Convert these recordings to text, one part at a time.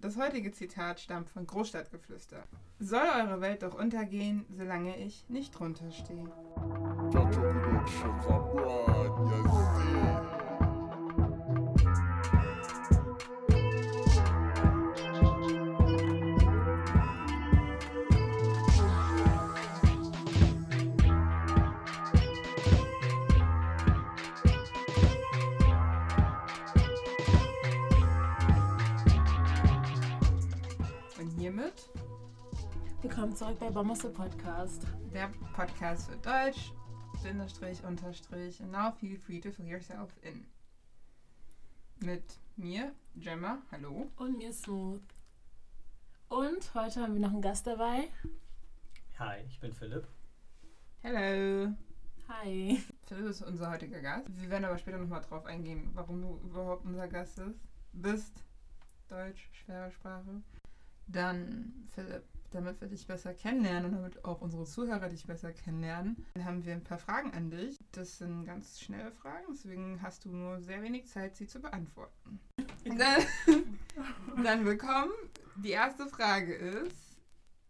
Das heutige Zitat stammt von Großstadtgeflüster. Soll eure Welt doch untergehen, solange ich nicht drunter Willkommen zurück bei Bombers Podcast. der Podcast für Deutsch, Bindestrich, Unterstrich, and now feel free to fill yourself in. Mit mir, Gemma, hallo. Und mir Smooth. Und heute haben wir noch einen Gast dabei. Hi, ich bin Philipp. Hello. Hi. Philipp ist unser heutiger Gast. Wir werden aber später nochmal drauf eingehen, warum du überhaupt unser Gast ist. bist. Deutsch, schwere Sprache. Dann, Philipp, damit wir dich besser kennenlernen und damit auch unsere Zuhörer dich besser kennenlernen, haben wir ein paar Fragen an dich. Das sind ganz schnelle Fragen, deswegen hast du nur sehr wenig Zeit, sie zu beantworten. Dann, dann willkommen. Die erste Frage ist: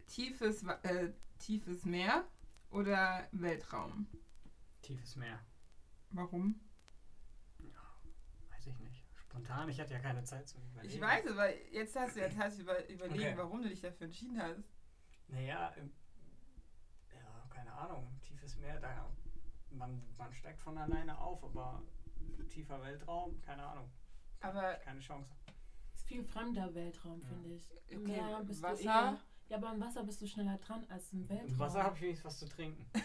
tiefes, äh, tiefes Meer oder Weltraum? Tiefes Meer. Warum? Spontan, ich hatte ja keine Zeit zu überlegen. Ich weiß, aber jetzt hast du ja Zeit zu über, überlegen, Okay. warum du dich dafür entschieden hast. Naja, ja, keine Ahnung. Tiefes Meer, da man, man steigt von alleine auf, aber tiefer Weltraum, keine Ahnung. Aber Keine Chance. Ist viel fremder Weltraum, Ja. finde ich. Im Okay, Meer bist Wasser? du eher, Ja, aber im Wasser bist du schneller dran als im Weltraum. Im Wasser habe ich wenigstens was zu trinken.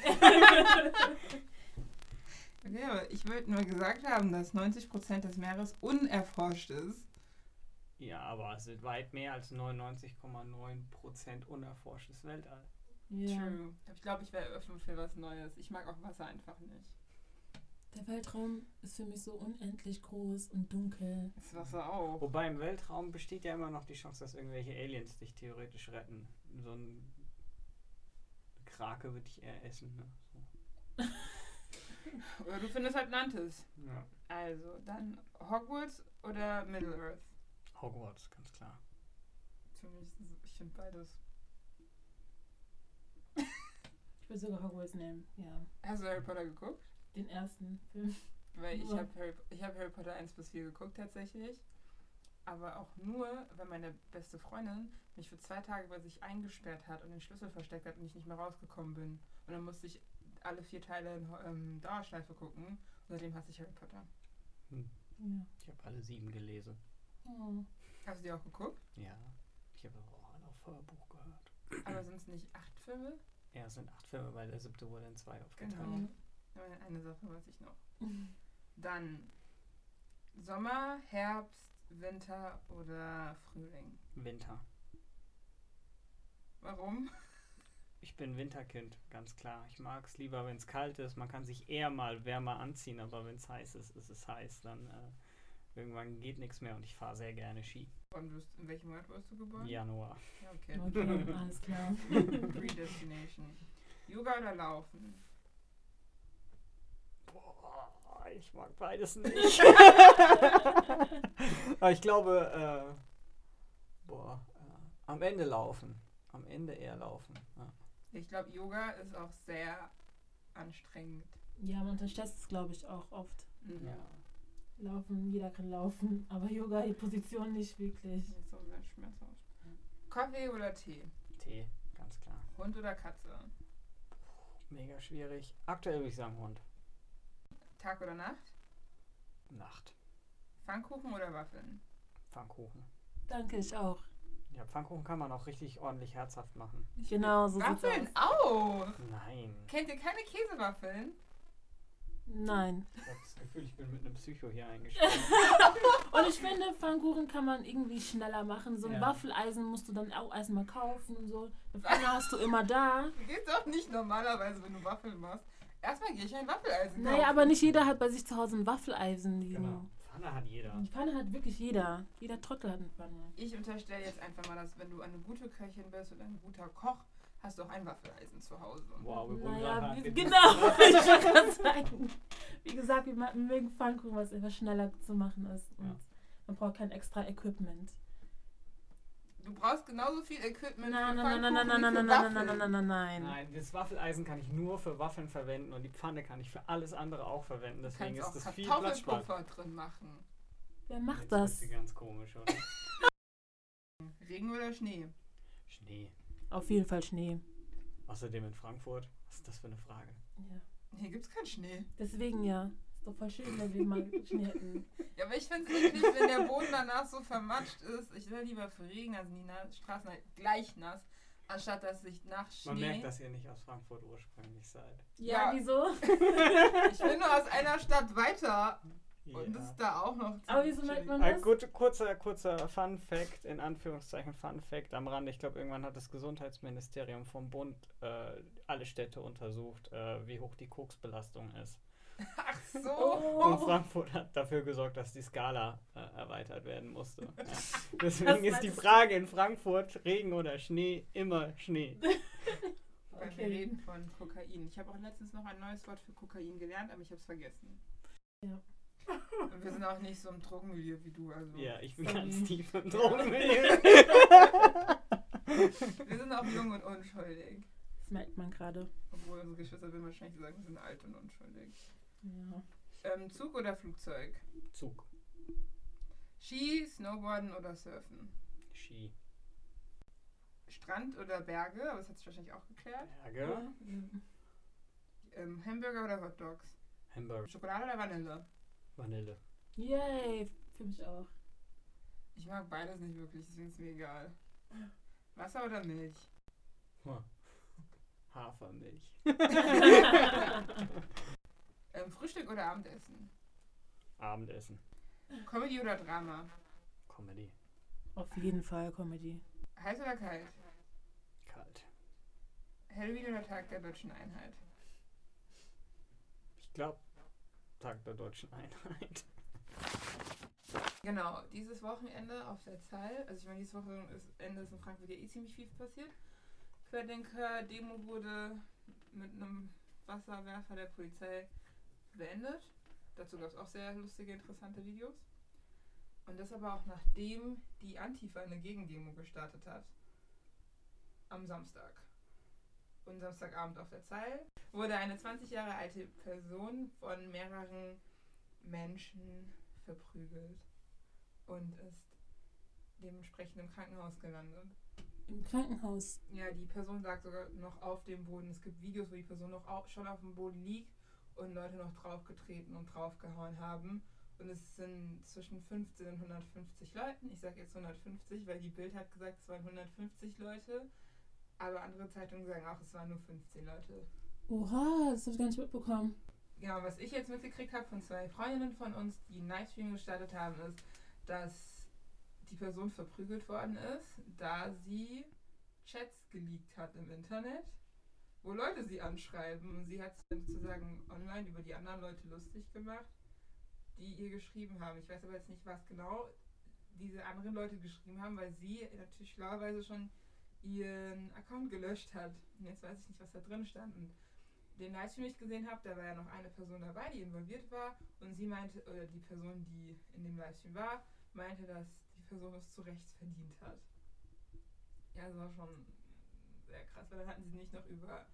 Okay, aber ich wollte nur gesagt haben, dass 90% des Meeres unerforscht ist. Ja, aber es sind weit mehr als 99,9% unerforschtes Weltall. ja. True. Ich glaube, ich wäre offen für was Neues. Ich mag auch Wasser einfach nicht. Der Weltraum ist für mich so unendlich groß und dunkel. Das Wasser auch. Wobei im Weltraum besteht ja immer noch die Chance, dass irgendwelche Aliens dich theoretisch retten. So ein Krake würde ich eher essen. Ne? So. Oder du findest Atlantis. Ja. Also, dann Hogwarts oder Middle-earth? Hogwarts, ganz klar. Für mich, ich finde beides. Ich würde sogar Hogwarts nehmen, ja. Hast du Harry Potter geguckt? Den ersten Film. Weil ich habe Harry, ich hab Harry Potter 1 bis 4 geguckt tatsächlich. Aber auch nur, weil meine beste Freundin mich für zwei Tage bei sich eingesperrt hat und den Schlüssel versteckt hat und ich nicht mehr rausgekommen bin. Und dann musste ich alle vier Teile in ähm, Dauerschleife gucken. Und seitdem hasse ich Harry Potter. Ja. Ich habe alle sieben gelesen. Oh. Hast du die auch geguckt? Ja. Ich habe auch alle auf Hörbuch gehört. Aber sind es nicht acht Filme? Ja, es sind acht Filme, weil der siebte wurde in zwei aufgeteilt. Genau. Aber eine Sache weiß ich noch. Dann Sommer, Herbst, Winter oder Frühling. Winter. Warum? Ich bin Winterkind, ganz klar. Ich mag es lieber, wenn es kalt ist. Man kann sich eher mal wärmer anziehen, aber wenn es heiß ist, ist es heiß. Dann äh, irgendwann geht nichts mehr und ich fahre sehr gerne Ski. Und bist, in welchem Monat wurdest du geboren? Januar. Ja, okay. Okay, alles klar. Predestination. Yoga oder Laufen? Boah, ich mag beides nicht. Aber ich glaube, äh, boah, äh, am Ende laufen. Am Ende eher laufen. Ja. Ich glaube, Yoga ist auch sehr anstrengend. Ja, man unterschätzt es, glaube ich, auch oft. Mhm. Ja. Laufen, jeder kann laufen, aber Yoga, die Position nicht wirklich. So sehr schmerzhaft. Kaffee oder Tee? Tee, ganz klar. Hund oder Katze? Mega schwierig. Aktuell würde ich sagen Hund. Tag oder Nacht? Nacht. Pfannkuchen oder Waffeln? Pfannkuchen. Danke, ich auch. Ja, Pfannkuchen kann man auch richtig ordentlich herzhaft machen. Genau, so sieht's Waffeln aus. auch! Nein. Kennt ihr keine Käsewaffeln? Nein. Ich habe das Gefühl, ich bin mit einem Psycho hier eingestellt. Und ich finde, Pfannkuchen kann man irgendwie schneller machen. So ein Ja. Waffeleisen musst du dann auch erstmal kaufen und so. Eine Pfanne hast du immer da. Geht doch nicht normalerweise, wenn du Waffeln machst. Erstmal gehe ich ein Waffeleisen Naja, kaufen. aber nicht jeder hat bei sich zu Hause ein Waffeleisen liegen. genau. Pfanne hat jeder. Die Pfanne hat wirklich jeder. Jeder Trottel hat eine Pfanne. Ich unterstelle jetzt einfach mal, dass wenn du eine gute Köchin bist und ein guter Koch, hast du auch ein Waffeleisen zu Hause. Wow, wir wurden Naja, gerade genau. Ich wollte gerade sagen. Wie gesagt, wir mögen Pfannkuchen, was etwas schneller zu machen ist. Und Ja. man braucht kein extra Equipment. Brauchst genauso viel Equipment Nein, nein, nein, nein, nein, nein, nein, nein, nein, nein, nein, nein, nein. Nein, das Waffeleisen kann ich nur für Waffeln verwenden und die Pfanne kann ich für alles andere auch verwenden. Du Deswegen ist das viel. Kartoffelpuffer drin machen. Wer macht Jetzt das? sie ganz komisch, oder? Regen oder Schnee? Schnee. Auf jeden Fall Schnee. Außerdem in Frankfurt. Was ist das für eine Frage? Ja. Hier gibt's keinen Schnee. Deswegen ja. Ist doch voll schön, wenn wir mal Schnee hätten. Ja, aber ich finde es eklig, wenn der Boden danach so vermatscht ist. Ich will lieber für Regen, also die Na Straßen halt gleich nass, anstatt dass sich nach Schnee. Man merkt, dass ihr nicht aus Frankfurt ursprünglich seid. Ja, Ja. wieso? Ich bin nur aus einer Stadt weiter und Ja. ist da auch noch. Aber wieso merkt man Ein das? gut, kurzer, kurzer Fun Fact, in Anführungszeichen Fun Fact am Rande. Ich glaube, irgendwann hat das Gesundheitsministerium vom Bund äh, alle Städte untersucht, äh, wie hoch die Koksbelastung ist. Ach so. Oh. Und Frankfurt hat dafür gesorgt, dass die Skala äh, erweitert werden musste. Ja. Deswegen ist die? Frage in Frankfurt, Regen oder Schnee, immer Schnee. Weil wir reden von Kokain. Ich habe auch letztens noch ein neues Wort für Kokain gelernt, aber ich habe es vergessen. Ja. Und wir sind auch nicht so im Drogenmilieu wie du. Also. Ja, ich bin Sorry. ganz tief im Drogenmilieu. Wir sind auch jung und unschuldig. Das merkt man gerade. Obwohl unsere Geschwister würden wahrscheinlich sagen, wir sind alt und unschuldig. Ja. Ähm, Zug oder Flugzeug? Zug. Ski, Snowboarden oder Surfen? Ski. Strand oder Berge? Aber das hat sich wahrscheinlich auch geklärt. Berge. Ähm, Hamburger oder Hot Dogs? Hamburger. Schokolade oder Vanille? Vanille. Yay, für mich auch. Ich mag beides nicht wirklich, deswegen ist mir egal. Wasser oder Milch? Hafermilch. Ähm, Frühstück oder Abendessen? Abendessen. Comedy oder Drama? Comedy. Auf jeden Fall Comedy. Heiß oder kalt? Kalt. Halloween oder Tag der Deutschen Einheit? Ich glaube, Tag der deutschen Einheit. Genau, dieses Wochenende auf der Zahl, also ich meine, dieses Wochenende ist in Frankfurt ja eh ziemlich viel passiert. Querdenker-Demo wurde mit einem Wasserwerfer der Polizei beendet. Dazu gab es auch sehr lustige, interessante Videos. Und das aber auch nachdem die Antifa eine Gegendemo gestartet hat. Am Samstag. Und Samstagabend auf der Zeil wurde eine 20 Jahre alte Person von mehreren Menschen verprügelt und ist dementsprechend im Krankenhaus gelandet. Im Krankenhaus. Ja, die Person lag sogar noch auf dem Boden. Es gibt Videos, wo die Person noch au- schon auf dem Boden liegt und Leute noch draufgetreten und draufgehauen haben. Und es sind zwischen 15 und 150 Leuten. Ich sage jetzt 150, weil die Bild hat gesagt, es waren 150 Leute. Aber andere Zeitungen sagen auch, es waren nur 15 Leute. Oha, das habe ich gar nicht mitbekommen. Genau, was ich jetzt mitgekriegt habe von zwei Freundinnen von uns, die einen Livestream gestartet haben, ist, dass die Person verprügelt worden ist, da sie Chats geleakt hat im Internet, wo Leute sie anschreiben. Und sie hat dann sozusagen online über die anderen Leute lustig gemacht, die ihr geschrieben haben. Ich weiß aber jetzt nicht, was genau diese anderen Leute geschrieben haben, weil sie natürlich schlauerweise schon ihren Account gelöscht hat. Und jetzt weiß ich nicht, was da drin stand. Und den Livestream, den ich gesehen habe, da war ja noch eine Person dabei, die involviert war. Und sie meinte, oder die Person, die in dem Livestream war, meinte, dass die Person es zu Recht verdient hat. Ja, das war schon sehr krass, weil dann hatten sie nicht noch über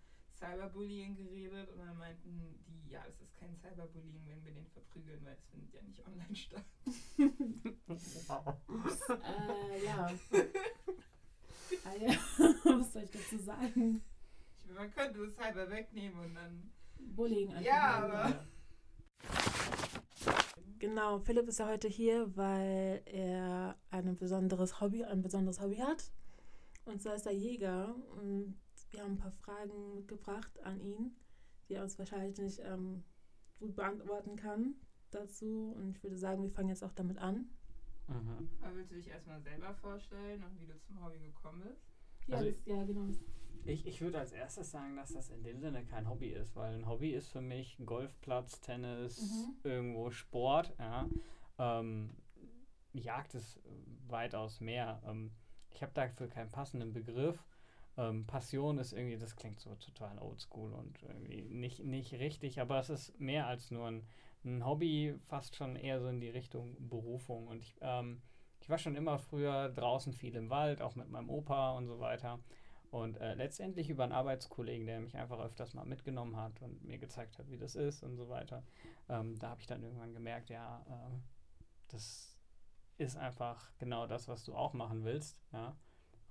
Cyberbullying geredet und dann meinten die, ja, das ist kein Cyberbullying, wenn wir den verprügeln, weil es findet ja nicht online statt. Äh, ja. ah. Was soll ich dazu sagen? Ich meine, man könnte das Cyber wegnehmen und dann. Bullying einfach. Ja, aber. Genau, Philipp ist ja heute hier, weil er ein besonderes Hobby, ein besonderes Hobby hat. Und zwar ist er Jäger. Und wir haben ein paar Fragen mitgebracht an ihn, die er uns wahrscheinlich nicht ähm, gut beantworten kann dazu. Und ich würde sagen, wir fangen jetzt auch damit an. Mhm. Aber willst du dich erstmal selber vorstellen und wie du zum Hobby gekommen bist? Ja, Also- das, ja genau. Ich, ich würde als erstes sagen, dass das in dem Sinne kein Hobby ist, weil ein Hobby ist für mich Golfplatz, Tennis, Mhm. irgendwo Sport. Ja. Ähm, Jagd ist weitaus mehr. Ähm, ich habe dafür keinen passenden Begriff. Ähm, Passion ist irgendwie, das klingt so total oldschool und irgendwie nicht, nicht richtig, aber es ist mehr als nur ein, ein Hobby, fast schon eher so in die Richtung Berufung. Und ich, ähm, ich war schon immer früher draußen viel im Wald, auch mit meinem Opa und so weiter. Und äh, letztendlich über einen Arbeitskollegen, der mich einfach öfters mal mitgenommen hat und mir gezeigt hat, wie das ist und so weiter. Ähm, da habe ich dann irgendwann gemerkt, ja, äh, das ist einfach genau das, was du auch machen willst. Ja?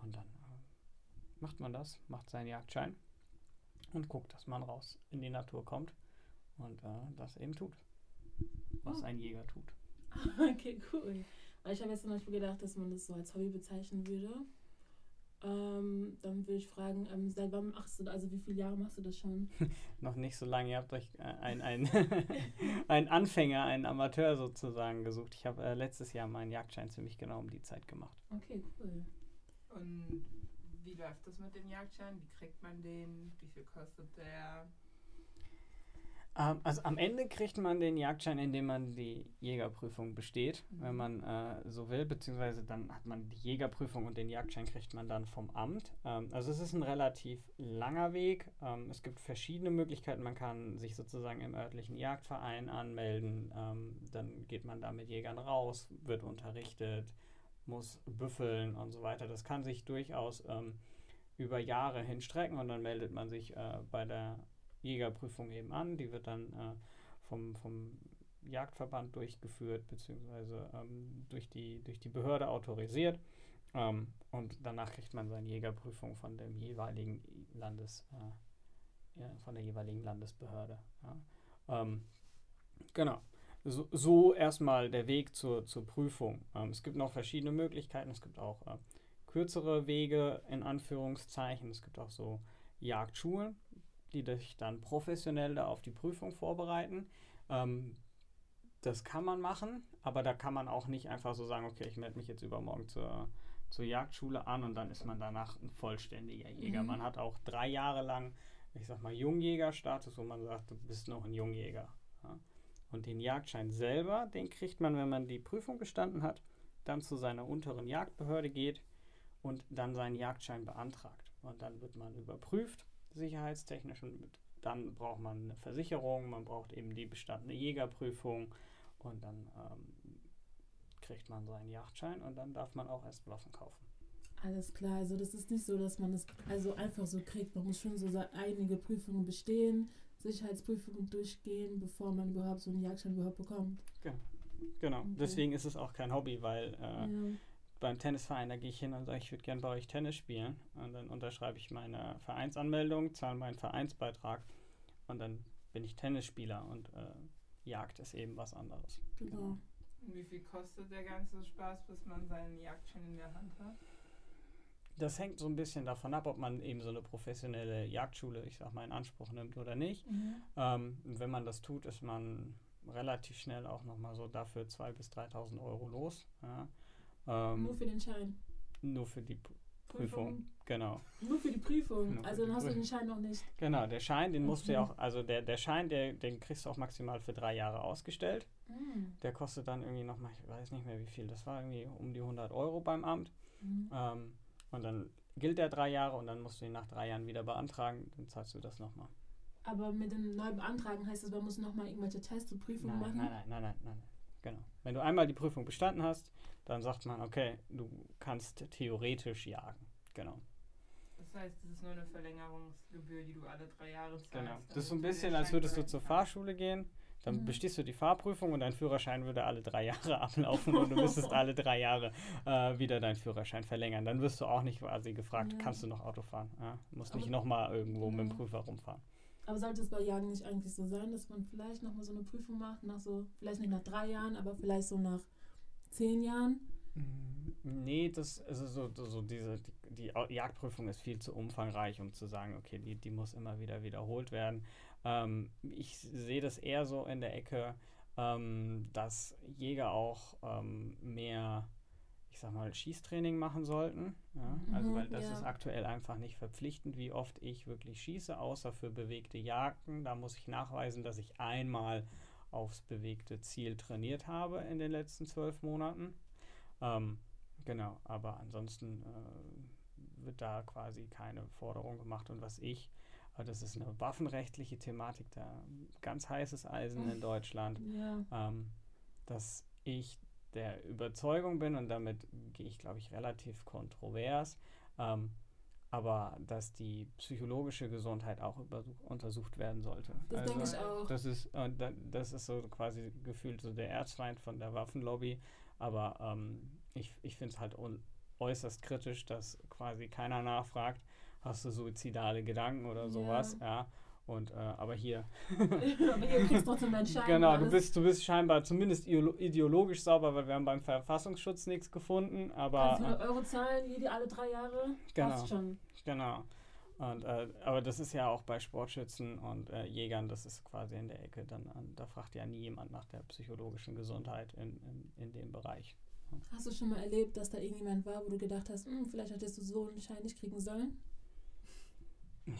Und dann äh, macht man das, macht seinen Jagdschein und guckt, dass man raus in die Natur kommt und äh, das eben tut, was Oh. ein Jäger tut. Okay, cool. Ich habe jetzt zum Beispiel gedacht, dass man das so als Hobby bezeichnen würde. Ähm, dann würde ich fragen, ähm, seit wann machst du, also wie viele Jahre machst du das schon? Noch nicht so lange, ihr habt euch äh, ein, ein, einen Anfänger, einen Amateur sozusagen gesucht. Ich habe äh, letztes Jahr meinen Jagdschein ziemlich genau um die Zeit gemacht. Okay, cool. Und wie läuft das mit dem Jagdschein? Wie kriegt man den? Wie viel kostet der? Ähm, also am Ende kriegt man den Jagdschein, indem man die Jägerprüfung besteht, Mhm. wenn man äh, so will, beziehungsweise dann hat man die Jägerprüfung und den Jagdschein kriegt man dann vom Amt. Ähm, also es ist ein relativ langer Weg. Ähm, es gibt verschiedene Möglichkeiten. Man kann sich sozusagen im örtlichen Jagdverein anmelden. Ähm, dann geht man da mit Jägern raus, wird unterrichtet, muss büffeln und so weiter. Das kann sich durchaus ähm, über Jahre hinstrecken und dann meldet man sich äh, bei der Jägerprüfung eben an. Die wird dann äh, vom, vom Jagdverband durchgeführt, beziehungsweise ähm, durch, die, durch die Behörde autorisiert. Ähm, und danach kriegt man seine Jägerprüfung von dem jeweiligen Landes, äh, ja, von der jeweiligen Landesbehörde. Ja. Ähm, genau. So, so erstmal der Weg zur, zur Prüfung. Ähm, es gibt noch verschiedene Möglichkeiten. Es gibt auch äh, kürzere Wege in Anführungszeichen. Es gibt auch so Jagdschulen, die dich dann professionell da auf die Prüfung vorbereiten. Ähm, das kann man machen, aber da kann man auch nicht einfach so sagen, okay, ich melde mich jetzt übermorgen zur, zur Jagdschule an und dann ist man danach ein vollständiger Jäger. Mhm. Man hat auch drei Jahre lang, ich sag mal, Jungjägerstatus, wo man sagt, du bist noch ein Jungjäger. Ja? Und den Jagdschein selber, den kriegt man, wenn man die Prüfung bestanden hat, dann zu seiner unteren Jagdbehörde geht und dann seinen Jagdschein beantragt. Und dann wird man überprüft, sicherheitstechnisch, und dann braucht man eine Versicherung, man braucht eben die bestandene Jägerprüfung und dann ähm, kriegt man seinen Jagdschein und dann darf man auch erst Waffen kaufen. Alles klar, also das ist nicht so, dass man es also einfach so kriegt. Man muss schon so einige Prüfungen bestehen, Sicherheitsprüfungen durchgehen, bevor man überhaupt so einen Jagdschein überhaupt bekommt. Genau, Okay. deswegen ist es auch kein Hobby, weil äh, Ja. Beim Tennisverein, da gehe ich hin und sage, ich würde gerne bei euch Tennis spielen. Und dann unterschreibe ich meine Vereinsanmeldung, zahle meinen Vereinsbeitrag und dann bin ich Tennisspieler und äh, Jagd ist eben was anderes. Genau. Und wie viel kostet der ganze Spaß, bis man seinen Jagdschein in der Hand hat? Das hängt so ein bisschen davon ab, ob man eben so eine professionelle Jagdschule, ich sag mal, in Anspruch nimmt oder nicht. Mhm. Ähm, und wenn man das tut, ist man relativ schnell auch nochmal so dafür 2.000 bis 3.000 Euro los. Ja. Ähm, Nur für den Schein. nur für die P- Prüfung. Genau. Nur für die Prüfung. Nur also dann hast du Prüfung. den Schein noch nicht. Genau, der Schein, den musst du ja auch, also der, der Schein, der, den kriegst du auch maximal für drei Jahre ausgestellt. Mhm. Der kostet dann irgendwie nochmal, ich weiß nicht mehr wie viel, das war irgendwie um die 100 Euro beim Amt. Mhm. Ähm, und dann gilt der drei Jahre und dann musst du ihn nach drei Jahren wieder beantragen, dann zahlst du das nochmal. Aber mit dem neu beantragen heißt das, man muss nochmal irgendwelche Tests und Prüfungen Nein, machen. nein, nein, nein, nein, nein. Genau. Wenn du einmal die Prüfung bestanden hast, dann sagt man, okay, du kannst theoretisch jagen. Genau. Das heißt, das ist nur eine Verlängerungsgebühr, die du alle drei Jahre zahlst. Genau. Das ist so ein bisschen, als würdest du zur. Fahrschule gehen, dann Mhm. bestehst du die Fahrprüfung und dein Führerschein würde alle drei Jahre ablaufen und du müsstest alle drei Jahre äh, wieder deinen Führerschein verlängern. Dann wirst du auch nicht quasi gefragt, Ja. kannst du noch Auto fahren? Ja? Du musst Aber- nicht nochmal irgendwo mit dem. Prüfer rumfahren. Aber sollte es bei Jagen nicht eigentlich so sein, dass man vielleicht nochmal so eine Prüfung macht, nach so, vielleicht nicht nach drei Jahren, aber vielleicht so nach zehn Jahren? Nee, das also so, so, diese die, die Jagdprüfung ist viel zu umfangreich, um zu sagen, okay, die, die muss immer wieder wiederholt werden. Ähm, ich sehe das eher so in der Ecke, ähm, dass Jäger auch ähm, mehr, ich sag mal, Schießtraining machen sollten. Ja? Also Mhm, weil das ja. ist aktuell einfach nicht verpflichtend, wie oft ich wirklich schieße, außer für bewegte Jagden. Da muss ich nachweisen, dass ich einmal aufs bewegte Ziel trainiert habe in den letzten zwölf Monaten. Ähm, genau, aber ansonsten äh, wird da quasi keine Forderung gemacht. Und was ich, äh, das ist eine waffenrechtliche Thematik, da ganz heißes Eisen in Deutschland, Ja. ähm, dass ich der Überzeugung bin und damit gehe ich, glaube ich, relativ kontrovers, ähm, aber dass die psychologische Gesundheit auch untersucht werden sollte. Das denke Also, ich auch. Das ist, äh, da- das ist so quasi gefühlt so der Erzfeind von der Waffenlobby. Aber ähm, ich, ich finde es halt äußerst kritisch, dass quasi keiner nachfragt, hast du suizidale Gedanken oder Ja. sowas, ja. Und äh, aber hier, Aber hier kriegst du trotzdem deinen Schein. genau, du bist, du bist scheinbar zumindest ideolo- ideologisch sauber, weil wir haben beim Verfassungsschutz nichts gefunden, aber äh, 100 Euro zahlen, jede alle drei Jahre. Genau. Passt schon. Genau. Und, äh, aber das ist ja auch bei Sportschützen und äh, Jägern, das ist quasi in der Ecke. Dann, an- da fragt ja nie jemand nach der psychologischen Gesundheit in, in, in dem Bereich. Hast du schon mal erlebt, dass da irgendjemand war, wo du gedacht hast, "Hm, vielleicht hättest du so einen Schein nicht kriegen sollen?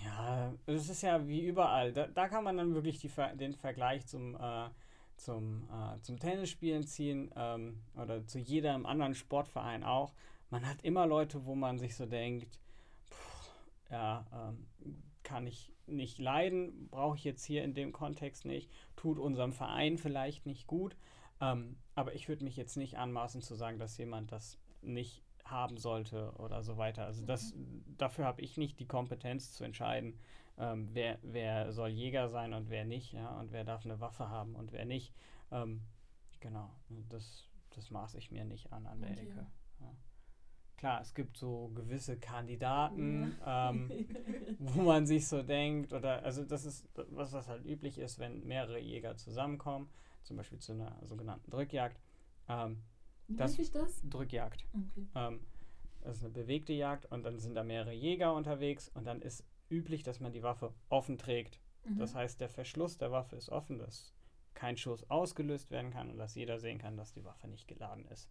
Ja, es ist ja wie überall. Da, da kann man dann wirklich die, den Vergleich zum, äh, zum, äh, zum Tennisspielen ziehen ähm, oder zu jedem anderen Sportverein auch. Man hat immer Leute, wo man sich so denkt, puh, ja, ähm, kann ich nicht leiden, brauche ich jetzt hier in dem Kontext nicht, tut unserem Verein vielleicht nicht gut. Ähm, aber ich würde mich jetzt nicht anmaßen zu sagen, dass jemand das nicht haben sollte oder so weiter. Also das, dafür habe ich nicht die Kompetenz zu entscheiden, ähm, wer, wer soll Jäger sein und wer nicht, ja, und wer darf eine Waffe haben und wer nicht. Ähm, genau, das, das maße ich mir nicht an an der Okay. Ecke. Ja. Klar, es gibt so gewisse Kandidaten, ähm, wo man sich so denkt, oder also das ist was, was halt üblich ist, wenn mehrere Jäger zusammenkommen, zum Beispiel zu einer sogenannten Drückjagd. Wie Das- sich das? Drückjagd. Okay. Ähm, das ist eine bewegte Jagd und dann sind da mehrere Jäger unterwegs und dann ist üblich, dass man die Waffe offen trägt. Mhm. Das heißt, der Verschluss der Waffe ist offen, dass kein Schuss ausgelöst werden kann und dass jeder sehen kann, dass die Waffe nicht geladen ist.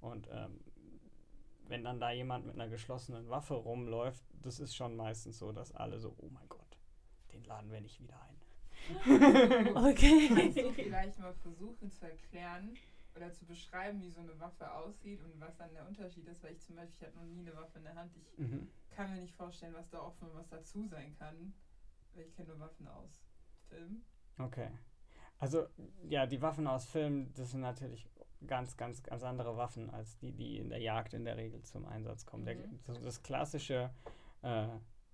Und ähm, wenn dann da jemand mit einer geschlossenen Waffe rumläuft, das ist schon meistens so, dass alle so, oh mein Gott, den laden wir nicht wieder ein. Okay. Kannst du vielleicht mal versuchen zu erklären oder zu beschreiben, wie so eine Waffe aussieht und was dann der Unterschied ist? Weil ich zum Beispiel, ich hatte noch nie eine Waffe in der Hand. Ich Mhm. kann mir nicht vorstellen, was da auch für was dazu sein kann. Weil ich kenne nur Waffen aus Film. Okay. Also, ja, die Waffen aus Filmen, das sind natürlich ganz, ganz, ganz andere Waffen als die, die in der Jagd in der Regel zum Einsatz kommen. Der, Mhm. das, das klassische, äh,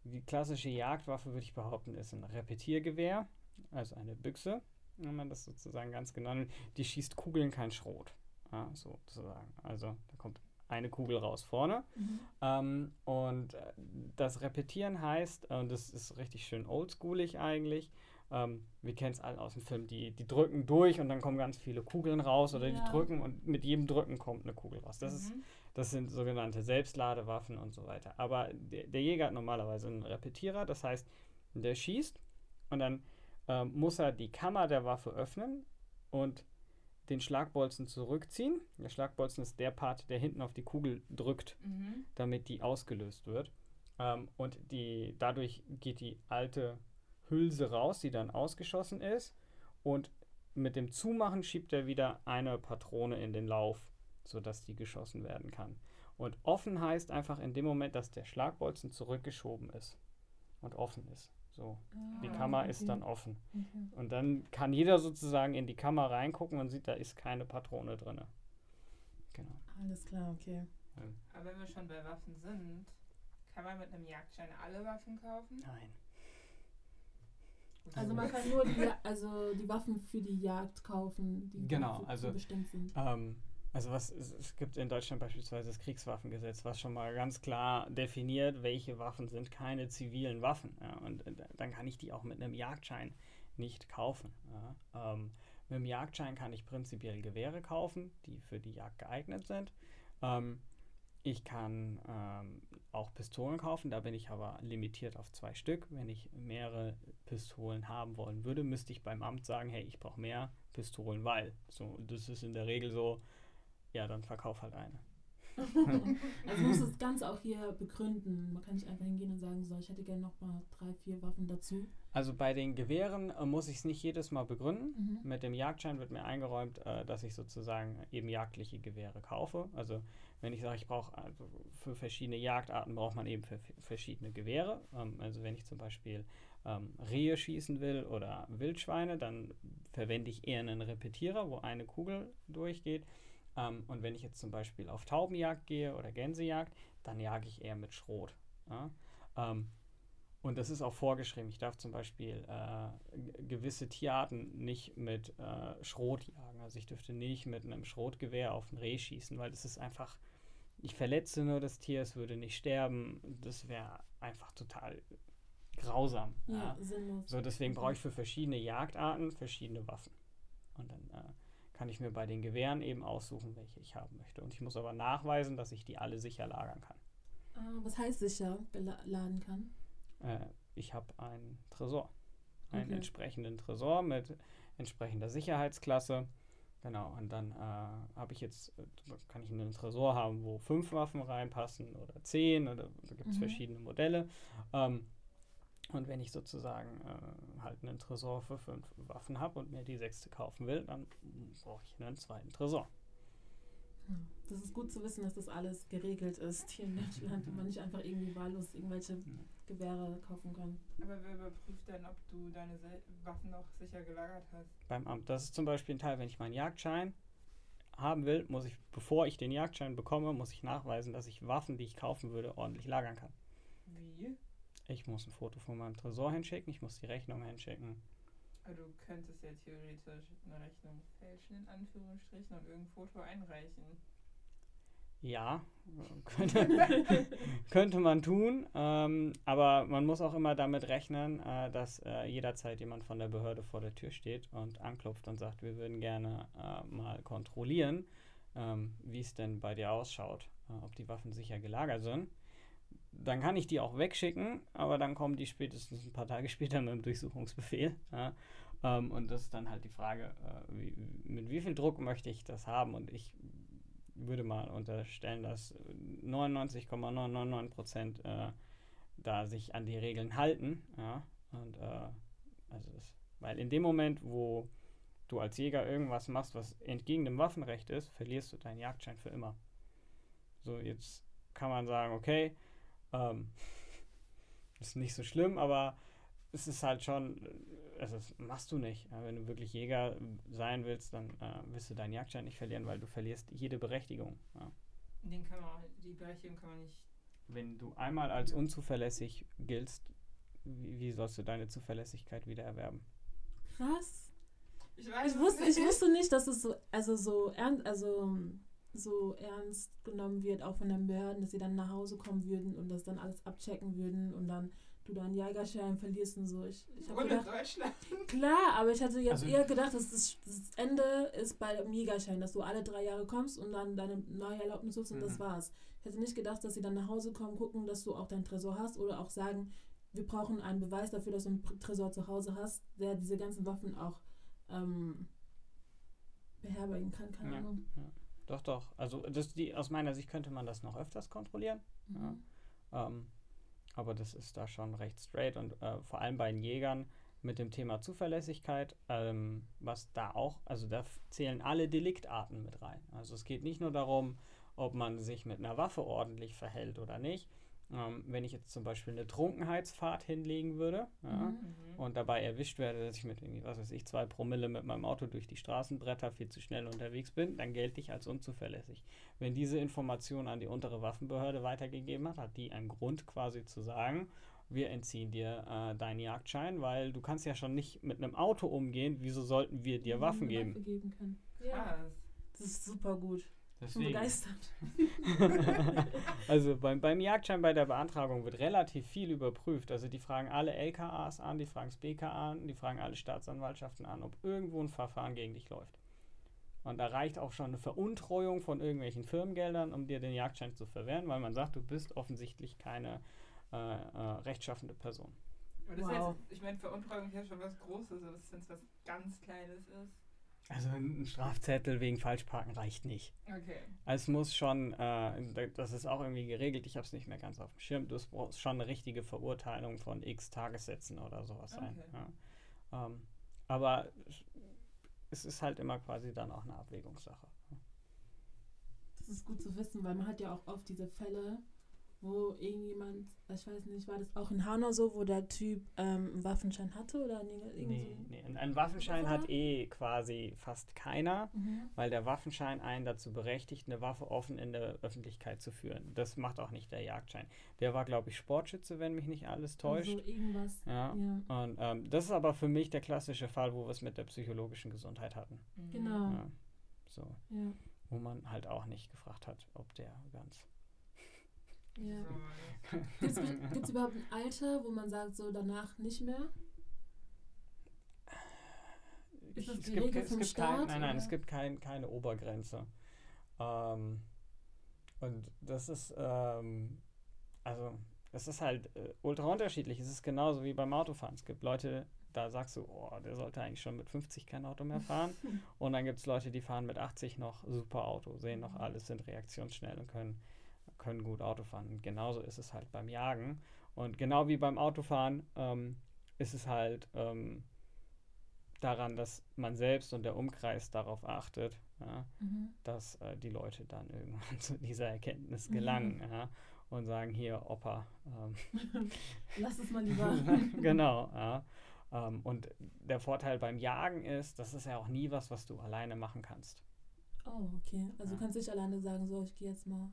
die klassische Jagdwaffe, würde ich behaupten, ist ein Repetiergewehr, also eine Büchse, wenn man das sozusagen ganz genau nimmt. Die schießt Kugeln, kein Schrot, ja, sozusagen. Also, da kommt eine Kugel raus vorne. Mhm. Ähm, und äh, das Repetieren heißt, äh, und das ist richtig schön oldschoolig eigentlich, ähm, wir kennen es alle aus dem Film, die, die drücken durch und dann kommen ganz viele Kugeln raus oder Ja. die drücken und mit jedem Drücken kommt eine Kugel raus. Das, ist, Mhm. das sind sogenannte Selbstladewaffen und so weiter. Aber der, der Jäger hat normalerweise einen Repetierer, das heißt, der schießt und dann ähm, muss er die Kammer der Waffe öffnen und den Schlagbolzen zurückziehen. Der Schlagbolzen ist der Part, der hinten auf die Kugel drückt Mhm. damit die ausgelöst wird. Ähm, und die, dadurch geht die alte Hülse raus, die dann ausgeschossen ist. Und mit dem Zumachen schiebt er wieder eine Patrone in den Lauf, sodass die geschossen werden kann. Und offen heißt einfach in dem Moment, dass der Schlagbolzen zurückgeschoben ist und offen ist. So, die Ah, Kammer ist okay. dann offen. Okay. Und dann kann jeder sozusagen in die Kammer reingucken und sieht, da ist keine Patrone drin. Genau. Alles klar, okay. Aber wenn wir schon bei Waffen sind, kann man mit einem Jagdschein alle Waffen kaufen? Nein. Also man kann nur die, also die Waffen für die Jagd kaufen, die Genau, dafür also- bestimmt sind. Ähm, also was es, gibt in Deutschland beispielsweise das Kriegswaffengesetz, was schon mal ganz klar definiert, welche Waffen sind keine zivilen Waffen. Ja, und äh, dann kann ich die auch mit einem Jagdschein nicht kaufen. Ja. Ähm, mit einem Jagdschein kann ich prinzipiell Gewehre kaufen, die für die Jagd geeignet sind. Ähm, ich kann ähm, auch Pistolen kaufen, da bin ich aber limitiert auf zwei Stück. Wenn ich mehrere Pistolen haben wollen würde, müsste ich beim Amt sagen, hey, ich brauche mehr Pistolen, weil. So, das ist in der Regel so, ja, dann verkauf halt eine. also muss das Ganze auch hier begründen. Man kann nicht einfach hingehen und sagen, so, ich hätte gerne noch mal drei, vier Waffen dazu. Also bei den Gewehren äh, muss ich es nicht jedes Mal begründen. Mhm. Mit dem Jagdschein wird mir eingeräumt, äh, dass ich sozusagen eben jagdliche Gewehre kaufe. Also wenn ich sage, ich brauche also für verschiedene Jagdarten braucht man eben für verschiedene Gewehre. Ähm, also wenn ich zum Beispiel ähm, Rehe schießen will oder Wildschweine, dann verwende ich eher einen Repetierer, wo eine Kugel durchgeht. Ähm, und wenn ich jetzt zum Beispiel auf Taubenjagd gehe oder Gänsejagd, dann jage ich eher mit Schrot. Ja? Ähm, und das ist auch vorgeschrieben. Ich darf zum Beispiel äh, gewisse Tierarten nicht mit äh, Schrot jagen. Also ich dürfte nicht mit einem Schrotgewehr auf ein Reh schießen, weil das ist einfach, ich verletze nur das Tier, es würde nicht sterben. Das wäre einfach total grausam. Ja, ja. sinnlos. So, deswegen brauche ich für verschiedene Jagdarten verschiedene Waffen. Und dann äh, kann ich mir bei den Gewehren eben aussuchen, welche ich haben möchte. Und ich muss aber nachweisen, dass ich die alle sicher lagern kann. Ah, was heißt sicher geladen kann? Äh, ich habe einen Tresor. Einen Okay. entsprechenden Tresor mit entsprechender Sicherheitsklasse. Genau, und dann äh, habe ich jetzt, äh, kann ich einen Tresor haben, wo fünf Waffen reinpassen oder zehn oder da gibt es Mhm. verschiedene Modelle. Ähm, und wenn ich sozusagen äh, halt einen Tresor für fünf Waffen habe und mir die sechste kaufen will, dann brauche ich einen zweiten Tresor. Das ist gut zu wissen, dass das alles geregelt ist hier in Deutschland und man nicht einfach irgendwie wahllos irgendwelche Gewehre kaufen kann. Aber wer überprüft denn, ob du deine Waffen noch sicher gelagert hast? beim Amt. Das ist zum Beispiel ein Teil, wenn ich meinen Jagdschein haben will, muss ich, bevor ich den Jagdschein bekomme, muss ich nachweisen, dass ich Waffen, die ich kaufen würde, ordentlich lagern kann. Wie? Ich muss ein Foto von meinem Tresor hinschicken, ich muss die Rechnung hinschicken. Aber du könntest ja theoretisch eine Rechnung fälschen, in Anführungsstrichen, und irgendein Foto einreichen. Ja, könnte, könnte man tun, ähm, aber man muss auch immer damit rechnen, äh, dass äh, jederzeit jemand von der Behörde vor der Tür steht und anklopft und sagt, wir würden gerne äh, mal kontrollieren, ähm, wie es denn bei dir ausschaut, äh, ob die Waffen sicher gelagert sind. Dann kann ich die auch wegschicken, aber dann kommen die spätestens ein paar Tage später mit dem Durchsuchungsbefehl. Ja? Ähm, und das ist dann halt die Frage, äh, wie, mit wie viel Druck möchte ich das haben? Und ich würde mal unterstellen, dass 99,999 Prozent äh, da sich an die Regeln halten. Ja? Und äh, also das, weil in dem Moment, wo du als Jäger irgendwas machst, was entgegen dem Waffenrecht ist, verlierst du deinen Jagdschein für immer. So, jetzt kann man sagen, okay, ähm, ist nicht so schlimm, aber es ist halt schon, also das machst du nicht. Wenn du wirklich Jäger sein willst, dann äh, wirst du deinen Jagdschein nicht verlieren, weil du verlierst jede Berechtigung. Ja. Den kann man, die Berechtigung kann man nicht. Wenn du einmal als unzuverlässig giltst, wie, wie sollst du deine Zuverlässigkeit wieder erwerben? Krass. Ich weiß Ich wusste, ich nicht. wusste nicht, dass es so, also so ernst, also so ernst genommen wird, auch von den Behörden, dass sie dann nach Hause kommen würden und das dann alles abchecken würden und dann du deinen Jägerschein verlierst und so. Ich, ich habe Ohne gedacht, Deutschland. klar, aber ich hatte jetzt Also- eher gedacht, dass das, das Ende ist bei dem Jägerschein, dass du alle drei Jahre kommst und dann deine neue Erlaubnis holst und das Mhm. war's. Ich hätte nicht gedacht, dass sie dann nach Hause kommen, gucken, dass du auch deinen Tresor hast oder auch sagen, wir brauchen einen Beweis dafür, dass du einen Tresor zu Hause hast, der diese ganzen Waffen auch ähm, beherbergen kann, keine Ja. Ahnung. Doch, doch. Also das, die, aus meiner Sicht könnte man das noch öfters kontrollieren. Ja. Mhm. Ähm, aber das ist da schon recht straight und äh, vor allem bei den Jägern mit dem Thema Zuverlässigkeit, ähm, was da auch, also da zählen alle Deliktarten mit rein. Also es geht nicht nur darum, ob man sich mit einer Waffe ordentlich verhält oder nicht. Ähm, wenn ich jetzt zum Beispiel eine Trunkenheitsfahrt hinlegen würde, ja, Mhm. Und dabei erwischt werde, dass ich mit irgendwie, was weiß ich, zwei Promille mit meinem Auto durch die Straßenbretter viel zu schnell unterwegs bin, dann gelte ich als unzuverlässig. Wenn diese Information an die untere Waffenbehörde weitergegeben hat, hat die einen Grund quasi zu sagen, wir entziehen dir äh, deinen Jagdschein, weil du kannst ja schon nicht mit einem Auto umgehen, wieso sollten wir dir Mhm, Waffen geben? Waffe geben können. Ja, Krass. das ist super gut. Ich bin Deswegen. begeistert. also beim, beim Jagdschein bei der Beantragung wird relativ viel überprüft. Also die fragen alle LKAs an, die fragen das BKA an, die fragen alle Staatsanwaltschaften an, ob irgendwo ein Verfahren gegen dich läuft. Und da reicht auch schon eine Veruntreuung von irgendwelchen Firmengeldern, um dir den Jagdschein zu verwehren, weil man sagt, du bist offensichtlich keine äh, äh, rechtschaffende Person. Aber das Wow. ist jetzt, ich meine, Veruntreuung ist ja schon was Großes, aber wenn es was ganz Kleines ist. Also ein Strafzettel wegen Falschparken reicht nicht. Okay. Es muss schon, äh, das ist auch irgendwie geregelt, ich habe es nicht mehr ganz auf dem Schirm, das brauchst schon eine richtige Verurteilung von x Tagessätzen oder sowas sein. Okay. Ja. Ähm, aber es ist halt immer quasi dann auch eine Abwägungssache. Das ist gut zu wissen, weil man hat ja auch oft diese Fälle, wo irgendjemand, ich weiß nicht, war das auch in Hanau so, wo der Typ ähm, einen Waffenschein hatte oder irgendwie Nee, nee. Einen Waffenschein hat eh quasi fast keiner, Mhm. weil der Waffenschein einen dazu berechtigt, eine Waffe offen in der Öffentlichkeit zu führen. Das macht auch nicht der Jagdschein. Der war, glaube ich, Sportschütze, wenn mich nicht alles täuscht. Also irgendwas. Ja. Ja. Und ähm, das ist aber für mich der klassische Fall, wo wir es mit der psychologischen Gesundheit hatten. Mhm. Genau. Ja. So, Ja. wo man halt auch nicht gefragt hat, ob der ganz. Ja. Gibt es überhaupt ein Alter, wo man sagt, so danach nicht mehr? Ist das es die gibt, Regel es vom gibt kein, Staat, nein, nein, es oder? gibt kein, keine Obergrenze. Ähm, und das ist, ähm, also, es ist halt äh, ultra unterschiedlich. Es ist genauso wie beim Autofahren. Es gibt Leute, da sagst du, oh, der sollte eigentlich schon mit 50 kein Auto mehr fahren. und dann gibt es Leute, die fahren mit 80 noch super Auto, sehen noch alles, sind reaktionsschnell und können, können gut Auto fahren. Und genauso ist es halt beim Jagen. Und genau wie beim Autofahren ähm, ist es halt ähm, daran, dass man selbst und der Umkreis darauf achtet, ja, Mhm. dass äh, die Leute dann irgendwann zu dieser Erkenntnis Mhm. gelangen ja, und sagen, hier, Opa, ähm, Lass es mal lieber. genau. Ja. Ähm, und der Vorteil beim Jagen ist, das ist ja auch nie was, was du alleine machen kannst. Oh, okay. Also Ja. kannst du nicht alleine sagen, so, ich gehe jetzt mal.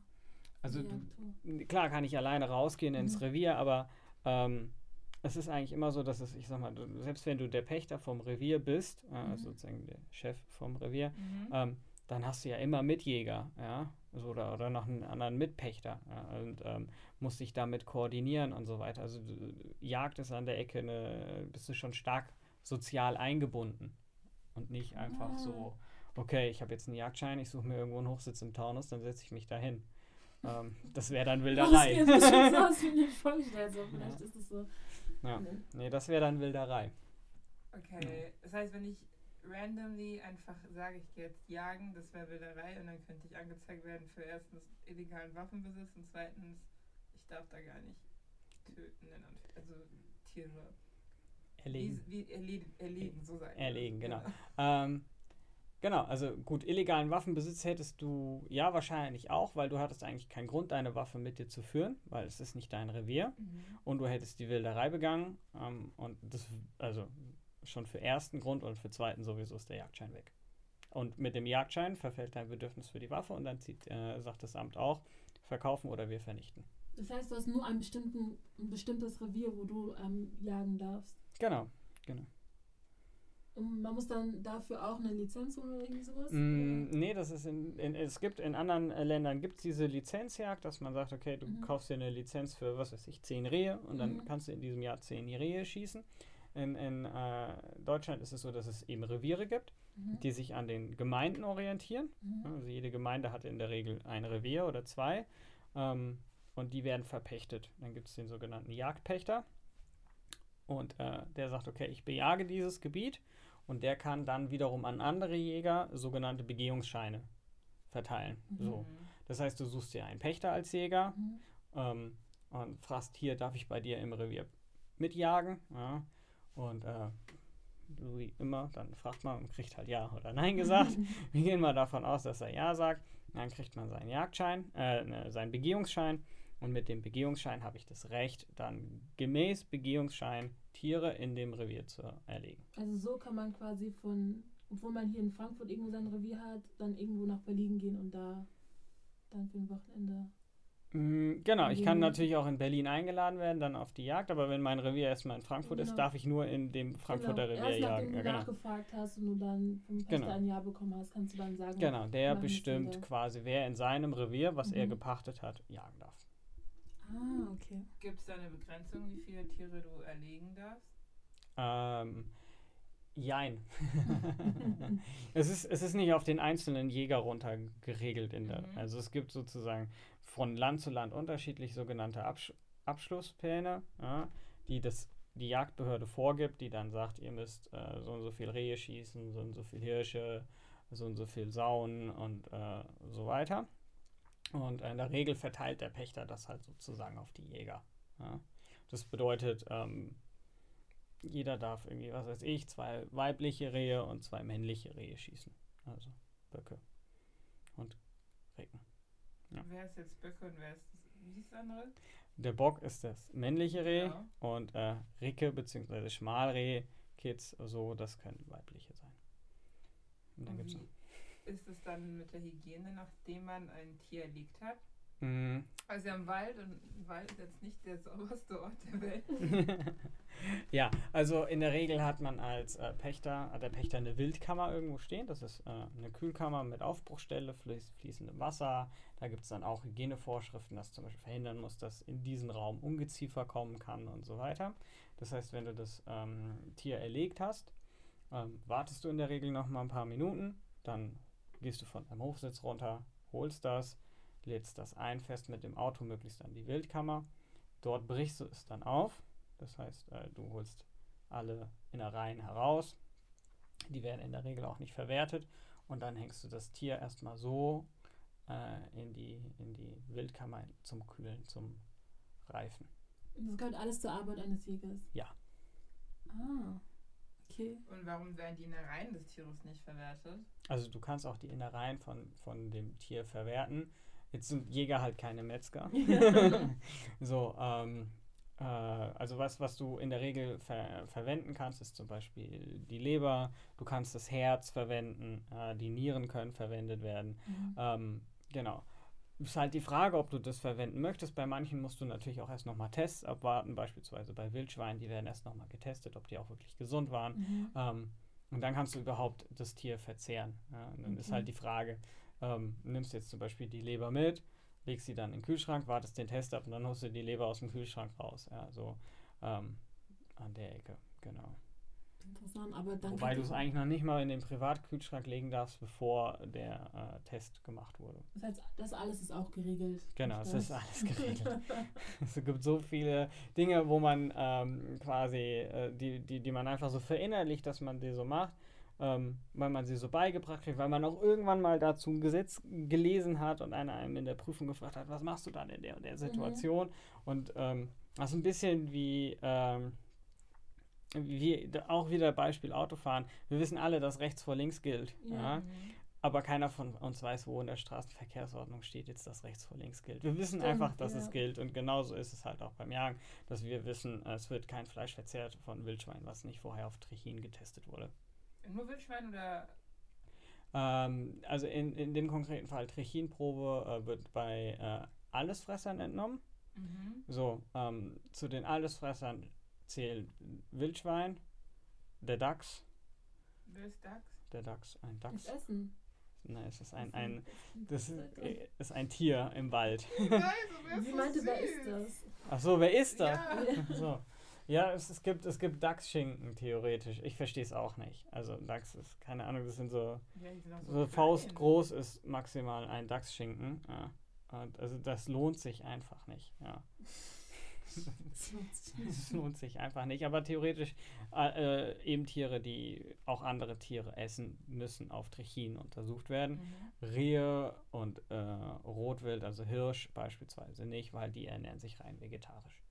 Also du, Jagdtour. klar kann ich alleine rausgehen ins Mhm. Revier, aber ähm, es ist eigentlich immer so, dass es, ich sag mal, du, selbst wenn du der Pächter vom Revier bist, äh, Mhm. also sozusagen der Chef vom Revier, Mhm. ähm, dann hast du ja immer Mitjäger, ja, so, oder, oder noch einen anderen Mitpächter ja, und ähm, musst dich damit koordinieren und so weiter. Also du, Jagd ist an der Ecke, eine, bist du schon stark sozial eingebunden und nicht einfach Ah. so, okay, ich habe jetzt einen Jagdschein, ich suche mir irgendwo einen Hochsitz im Taunus, dann setze ich mich dahin. Ähm, das wäre dann Das Wilderei. sieht bestimmt so aus, wie ich mir vorgestellt so. Vielleicht Ja. ist es so. Ja. Nee. Nee, das wäre dann Wilderei. Okay, das heißt, wenn ich randomly einfach sage, ich gehe jetzt jagen, das wäre Wilderei und dann könnte ich angezeigt werden für erstens illegalen Waffenbesitz und zweitens, ich darf da gar nicht töten, also Tiere. Erlegen. Wie, wie erledigen, erlegen, so sagen wir. Erlegen, genau. Ähm, genau, also gut, illegalen Waffenbesitz hättest du ja wahrscheinlich auch, weil du hattest eigentlich keinen Grund, deine Waffe mit dir zu führen, weil es ist nicht dein Revier Mhm. und du hättest die Wilderei begangen ähm, und das, also schon für ersten Grund und für zweiten sowieso ist der Jagdschein weg. Und mit dem Jagdschein verfällt dein Bedürfnis für die Waffe und dann zieht, äh, sagt das Amt auch, verkaufen oder wir vernichten. Das heißt, du hast nur bestimmten, ein bestimmtes Revier, wo du ähm, jagen darfst. Genau. Und man muss dann dafür auch eine Lizenz holen oder irgendwie sowas? Mm, nee, das ist in, in, es gibt in anderen äh, Ländern gibt es diese Lizenzjagd, dass man sagt, okay, du Mhm. kaufst dir eine Lizenz für, was weiß ich, zehn Rehe und dann Mhm. kannst du in diesem Jahr zehn Rehe schießen. In, in äh, Deutschland ist es so, dass es eben Reviere gibt, Mhm. die sich an den Gemeinden orientieren. Mhm. Also jede Gemeinde hat in der Regel ein Revier oder zwei ähm, und die werden verpächtet. Dann gibt es den sogenannten Jagdpächter und äh, der sagt, okay, ich bejage dieses Gebiet und der kann dann wiederum an andere Jäger sogenannte Begehungsscheine verteilen. Mhm. So. Das heißt, du suchst dir einen Pächter als Jäger Mhm. ähm, und fragst, hier darf ich bei dir im Revier mitjagen. Ja? Und äh, wie immer, dann fragt man und kriegt halt Ja oder Nein gesagt. Wir gehen mal davon aus, dass er Ja sagt. Dann kriegt man seinen Jagdschein, äh, ne, seinen Begehungsschein. Und mit dem Begehungsschein habe ich das Recht, dann gemäß Begehungsschein Tiere in dem Revier zu erlegen. Also so kann man quasi von, obwohl man hier in Frankfurt irgendwo sein Revier hat, dann irgendwo nach Berlin gehen und da dann für ein Wochenende. Mm, Genau, ich kann natürlich auch in Berlin eingeladen werden, dann auf die Jagd, aber wenn mein Revier erstmal in Frankfurt ist, Genau. darf ich nur in dem Frankfurter genau. Revier Erst jagen. du Ja, genau. nachgefragt hast und du dann vom Pächter Genau. ein Jahr bekommen hast, kannst du dann sagen, Genau, der bestimmt quasi, wer in seinem Revier, was er Mhm. gepachtet hat, jagen darf. Ah, okay. Gibt es da eine Begrenzung, wie viele Tiere du erlegen darfst? Ähm, jein. es, ist, es ist nicht auf den einzelnen Jäger runter geregelt. In der, Mhm. Also es gibt sozusagen von Land zu Land unterschiedlich sogenannte Absch Abschlusspläne, ja, die das die Jagdbehörde vorgibt, die dann sagt, ihr müsst äh, so und so viel Rehe schießen, so und so viel Hirsche, so und so viel Sauen und äh, so weiter. Und in der Regel verteilt der Pächter das halt sozusagen auf die Jäger. Ja. Das bedeutet, ähm, jeder darf irgendwie, was weiß ich, zwei weibliche Rehe und zwei männliche Rehe schießen. Also Böcke und Recken. Ja. Wer ist jetzt Böcke und wer ist wie hieß das andere? Der Bock ist das männliche Reh Ja. und äh, Ricke bzw. Schmalreh, Kids, so, das können weibliche sein. Und dann Und gibt's noch. Ist es dann mit der Hygiene, nachdem man ein Tier erlegt hat? Mm, Also ja, im Wald und im Wald ist jetzt nicht der sauberste Ort der Welt. ja, also in der Regel hat man als äh, Pächter, hat der Pächter eine Wildkammer irgendwo stehen. Das ist äh, eine Kühlkammer mit Aufbruchstelle, fließ, fließendem Wasser. Da gibt es dann auch Hygienevorschriften, dass zum Beispiel verhindern muss, dass in diesen Raum Ungeziefer kommen kann und so weiter. Das heißt, wenn du das ähm, Tier erlegt hast, ähm, wartest du in der Regel noch mal ein paar Minuten, dann gehst du von deinem Hochsitz runter, holst das, lädst das ein, fest mit dem Auto möglichst an die Wildkammer. Dort brichst du es dann auf. Das heißt, äh, du holst alle Innereien heraus. Die werden in der Regel auch nicht verwertet. Und dann hängst du das Tier erstmal so äh, in, die, in die Wildkammer zum Kühlen, zum Reifen. Das gehört alles zur Arbeit eines Jägers. Ja. Ah, okay. Und warum werden die Innereien des Tieres nicht verwertet? Also du kannst auch die Innereien von, von dem Tier verwerten. Jetzt sind Jäger halt keine Metzger. so, ähm, äh, also was, was du in der Regel ver verwenden kannst, ist zum Beispiel die Leber, du kannst das Herz verwenden, äh, die Nieren können verwendet werden. Mhm. Ähm, genau. Ist halt die Frage, ob du das verwenden möchtest. Bei manchen musst du natürlich auch erst nochmal Tests abwarten, beispielsweise bei Wildschweinen, die werden erst nochmal getestet, ob die auch wirklich gesund waren. Mhm. Ähm, und dann kannst du überhaupt das Tier verzehren. Ja, dann ist Okay. halt die Frage, ähm, nimmst jetzt zum Beispiel die Leber mit, legst sie dann in den Kühlschrank, wartest den Test ab und dann holst du die Leber aus dem Kühlschrank raus. Ja, so ähm, an der Ecke, genau. Interessant, aber dann Wobei du es eigentlich noch nicht mal in den Privatkühlschrank legen darfst, bevor der äh, Test gemacht wurde. Das heißt, das alles ist auch geregelt. Genau, es ist alles geregelt. es gibt so viele Dinge, wo man ähm, quasi, äh, die, die, die man einfach so verinnerlicht, dass man die so macht, ähm, weil man sie so beigebracht kriegt, weil man auch irgendwann mal dazu ein Gesetz gelesen hat und einer einem in der Prüfung gefragt hat, was machst du dann in der und der Situation? Und ähm, das ist ein bisschen wie, ähm, wie auch wieder Beispiel Autofahren. Wir wissen alle, dass rechts vor links gilt. Ja. Ja? Aber keiner von uns weiß, wo in der Straßenverkehrsordnung steht jetzt, dass rechts vor links gilt. Wir wissen Stimmt, einfach, dass ja. es gilt. Und genauso ist es halt auch beim Jagen, dass wir wissen, es wird kein Fleisch verzehrt von Wildschwein, was nicht vorher auf Trichin getestet wurde. Nur Wildschwein oder Ähm, also in, in dem konkreten Fall Trichinprobe äh, wird bei äh, Allesfressern entnommen. mhm. So, ähm, zu den Allesfressern zählen Wildschwein, der Dachs, wer ist Dachs? der Dachs, ein Das Dachs. Essen. Nein, es ist ein, Das ein, das ist- äh, ist ein Tier im Wald. Wie so meinte, wer ist das? Ach so, wer ist das? Ja. So. Ja, es, es gibt, es gibt Dachsschinken theoretisch. Ich verstehe es auch nicht. Also Dachs ist, keine Ahnung, das sind so, Ja, sind so klein. faustgroß ist maximal ein Dachsschinken. Ja. Und also das lohnt sich einfach nicht. Ja. Das lohnt sich einfach nicht. Aber theoretisch äh, äh, eben Tiere, die auch andere Tiere essen, müssen auf Trichin untersucht werden. Mhm. Rehe und äh, Rotwild, also Hirsch beispielsweise nicht, weil die ernähren sich rein vegetarisch.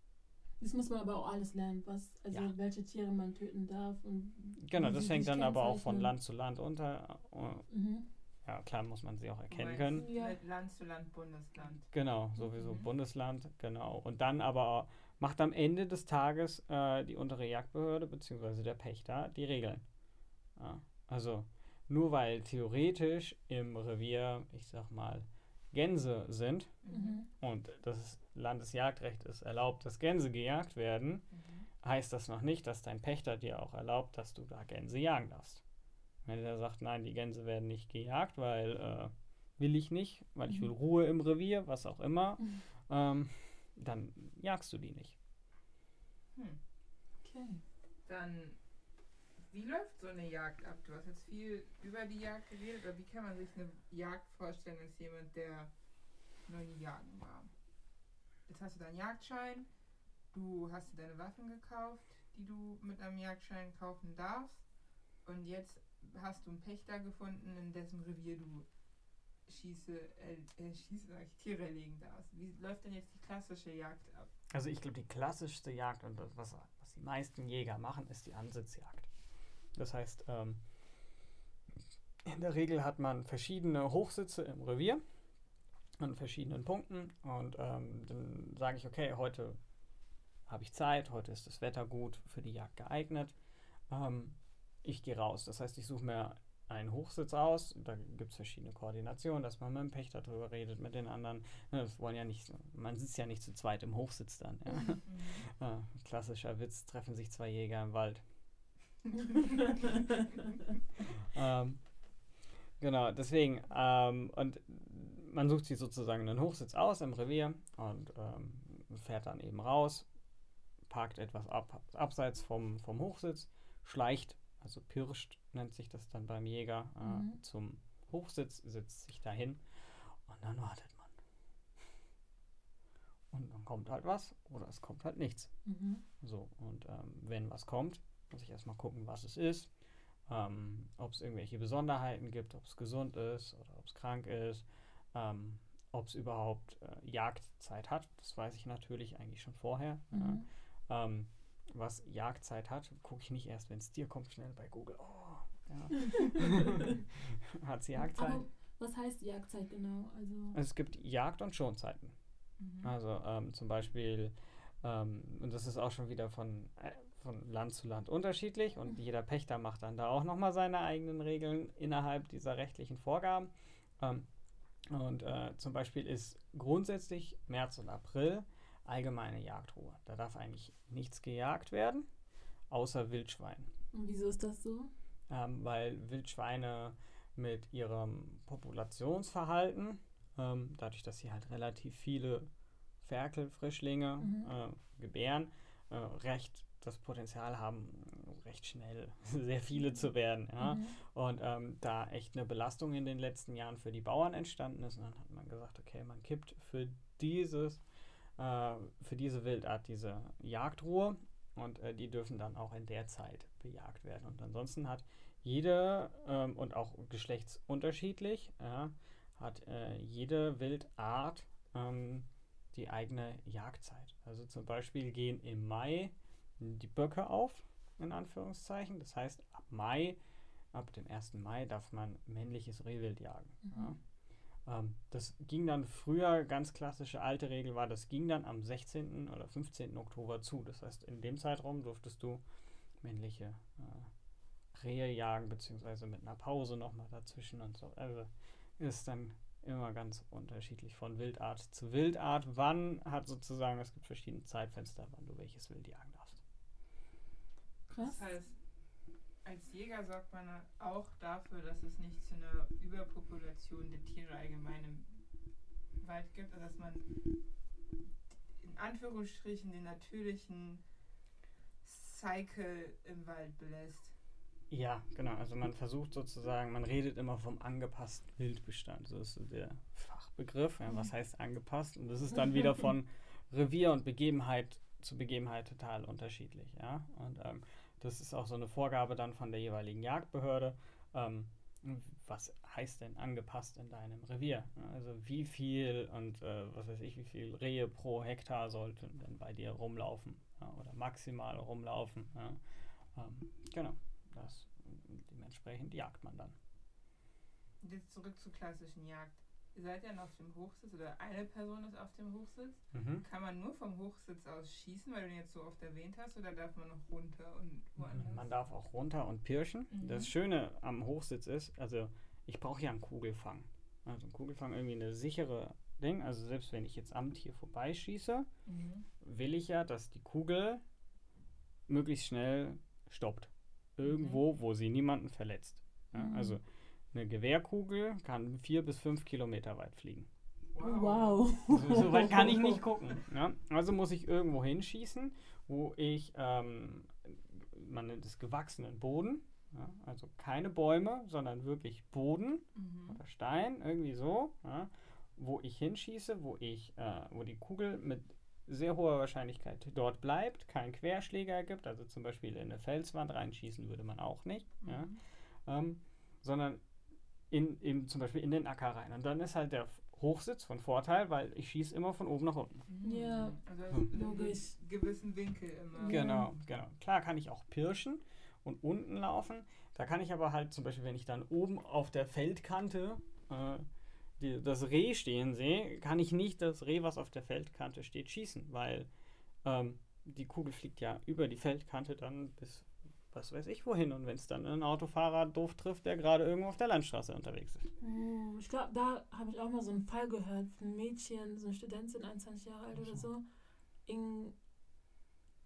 Das muss man aber auch alles lernen, was, also Ja. welche Tiere man töten darf und Genau, das hängt dann aber auch von. Land zu Land unter. Äh, Mhm. Ja, klar muss man sie auch erkennen können. Ja. Mit Land zu Land, Bundesland. Genau, sowieso Mhm. Bundesland, genau. Und dann aber macht am Ende des Tages äh, die untere Jagdbehörde bzw. der Pächter die Regeln. Ja, also nur weil theoretisch im Revier, ich sag mal, Gänse sind Mhm. und das Landesjagdrecht ist erlaubt, dass Gänse gejagt werden, Mhm. heißt das noch nicht, dass dein Pächter dir auch erlaubt, dass du da Gänse jagen darfst. Wenn der sagt, nein, die Gänse werden nicht gejagt, weil äh, will ich nicht, weil ich Mhm. will Ruhe im Revier, was auch immer, Mhm. ähm, dann jagst du die nicht. Hm. Okay. Dann, wie läuft so eine Jagd ab? Du hast jetzt viel über die Jagd geredet, aber wie kann man sich eine Jagd vorstellen als jemand, der noch nie jagen war? Jetzt hast du deinen Jagdschein, du hast dir deine Waffen gekauft, die du mit einem Jagdschein kaufen darfst und jetzt hast du einen Pächter gefunden, in dessen Revier du schieße, äh, äh, schieße, sag ich, Tiere erlegen darfst. Wie läuft denn jetzt die klassische Jagd ab? Also ich glaube, die klassischste Jagd und das, was, was die meisten Jäger machen, ist die Ansitzjagd. Das heißt, ähm, in der Regel hat man verschiedene Hochsitze im Revier. an verschiedenen Punkten und ähm, dann sage ich, okay, heute habe ich Zeit, heute ist das Wetter gut, für die Jagd geeignet. Ähm, ich gehe raus. Das heißt, ich suche mir einen Hochsitz aus. Da gibt es verschiedene Koordinationen, dass man mit dem Pächter drüber redet, mit den anderen. Ne, das wollen ja nicht, man sitzt ja nicht zu zweit im Hochsitz dann. Ja. Mhm. Ah, klassischer Witz, treffen sich zwei Jäger im Wald. ähm, genau, deswegen, ähm, und man sucht sich sozusagen einen Hochsitz aus im Revier und ähm, fährt dann eben raus, parkt etwas ab, abseits vom, vom Hochsitz, schleicht, also pirscht nennt sich das dann beim Jäger, äh, Mhm. zum Hochsitz, setzt sich dahin und dann wartet man. Und dann kommt halt was oder es kommt halt nichts. Mhm. So, und ähm, wenn was kommt, muss ich erstmal gucken, was es ist, ähm, ob es irgendwelche Besonderheiten gibt, ob es gesund ist oder ob es krank ist, ähm, ob es überhaupt äh, Jagdzeit hat. Das weiß ich natürlich eigentlich schon vorher. Mhm. Ja. Was Jagdzeit hat, gucke ich nicht erst, wenn es dir kommt, schnell bei Google. Oh, ja. hat sie Jagdzeit? Aber was heißt Jagdzeit genau? Also Es gibt Jagd- und Schonzeiten. Mhm. Also ähm, zum Beispiel, ähm, und das ist auch schon wieder von, äh, von Land zu Land unterschiedlich und Mhm. jeder Pächter macht dann da auch nochmal seine eigenen Regeln innerhalb dieser rechtlichen Vorgaben. Ähm, und äh, zum Beispiel ist grundsätzlich März und April allgemeine Jagdruhe. Da darf eigentlich nichts gejagt werden, außer Wildschwein und wieso ist das so? ähm, weil Wildschweine mit ihrem Populationsverhalten, ähm, dadurch, dass sie halt relativ viele Ferkel, Frischlinge Mhm. äh, gebären, äh, recht das Potenzial haben, recht schnell sehr viele zu werden. Ja? Mhm. Und ähm, da echt eine Belastung in den letzten Jahren für die Bauern entstanden ist, und dann hat man gesagt, okay, man kippt für dieses, äh, für diese Wildart diese Jagdruhe und äh, die dürfen dann auch in der Zeit bejagt werden. Und ansonsten hat jede ähm, und auch geschlechtsunterschiedlich ja, hat äh, jede Wildart ähm, die eigene Jagdzeit. Also zum Beispiel gehen im Mai die Böcke auf, in Anführungszeichen. Das heißt, ab Mai, ab dem 1. Mai darf man männliches Rehwild jagen. Mhm. Ja. Ähm, das ging dann früher, ganz klassische alte Regel war, das ging dann am 16. oder 15. Oktober zu. Das heißt, in dem Zeitraum durftest du männliche äh, Rehe jagen, beziehungsweise mit einer Pause nochmal dazwischen und so. Also ist dann immer ganz unterschiedlich von Wildart zu Wildart. Wann hat sozusagen, es gibt verschiedene Zeitfenster, wann du welches Wild jagen darfst. Krass. Das heißt, als Jäger sorgt man auch dafür, dass es nicht zu einer Überpopulation der Tiere allgemein im Wald gibt, also dass man in Anführungsstrichen den natürlichen Cycle im Wald belässt. Ja, genau. Also man versucht sozusagen, man redet immer vom angepassten Wildbestand. So ist so der Fachbegriff. Ja, was heißt angepasst? Und das ist dann wieder von Revier und Begebenheit zu Begebenheit total unterschiedlich. Ja, und ähm, das ist auch so eine Vorgabe dann von der jeweiligen Jagdbehörde. Ähm, was heißt denn angepasst in deinem Revier? Also wie viel und äh, was weiß ich, wie viel Rehe pro Hektar sollten denn bei dir rumlaufen ja, oder maximal rumlaufen? Ja? Ähm, genau, das dementsprechend jagt man dann. Jetzt zurück zur klassischen Jagd. Ihr seid ja noch auf dem Hochsitz oder eine Person ist auf dem Hochsitz. Mhm. Kann man nur vom Hochsitz aus schießen, weil du ihn jetzt so oft erwähnt hast, oder darf man noch runter und woanders? Man darf auch runter und pirschen. Mhm. Das Schöne am Hochsitz ist, also ich brauche ja einen Kugelfang. Also ein Kugelfang irgendwie eine sichere Ding. Also selbst wenn ich jetzt am Tier vorbeischieße, Mhm. will ich ja, dass die Kugel möglichst schnell stoppt. Irgendwo, wo sie niemanden verletzt. Ja, Mhm. also eine Gewehrkugel kann vier bis fünf Kilometer weit fliegen. Wow. So, so weit kann ich nicht gucken. Ja? Also muss ich irgendwo hinschießen, wo ich, ähm, man nennt es gewachsenen Boden, ja? also keine Bäume, sondern wirklich Boden Mhm. oder Stein, irgendwie so, ja? wo ich hinschieße, wo ich, äh, wo die Kugel mit sehr hoher Wahrscheinlichkeit dort bleibt, keinen Querschläger gibt, also zum Beispiel in eine Felswand reinschießen würde man auch nicht, ja? Mhm. ähm, sondern in, in, zum Beispiel in den Acker rein. Und dann ist halt der Hochsitz von Vorteil, weil ich schieße immer von oben nach unten. Mhm. Ja. Also Hm. einen Logisch. gewissen Winkel immer. Genau, genau. Klar kann ich auch pirschen und unten laufen. Da kann ich aber halt zum Beispiel, wenn ich dann oben auf der Feldkante äh, die, das Reh stehen sehe, kann ich nicht das Reh, was auf der Feldkante steht, schießen, weil ähm, die Kugel fliegt ja über die Feldkante dann bis was weiß ich wohin. Und wenn es dann einen Autofahrer doof trifft, der gerade irgendwo auf der Landstraße unterwegs ist. Oh, ich glaube, da habe ich auch mal so einen Fall gehört. Ein Mädchen, so eine Studentin, 21 Jahre alt oder so, in,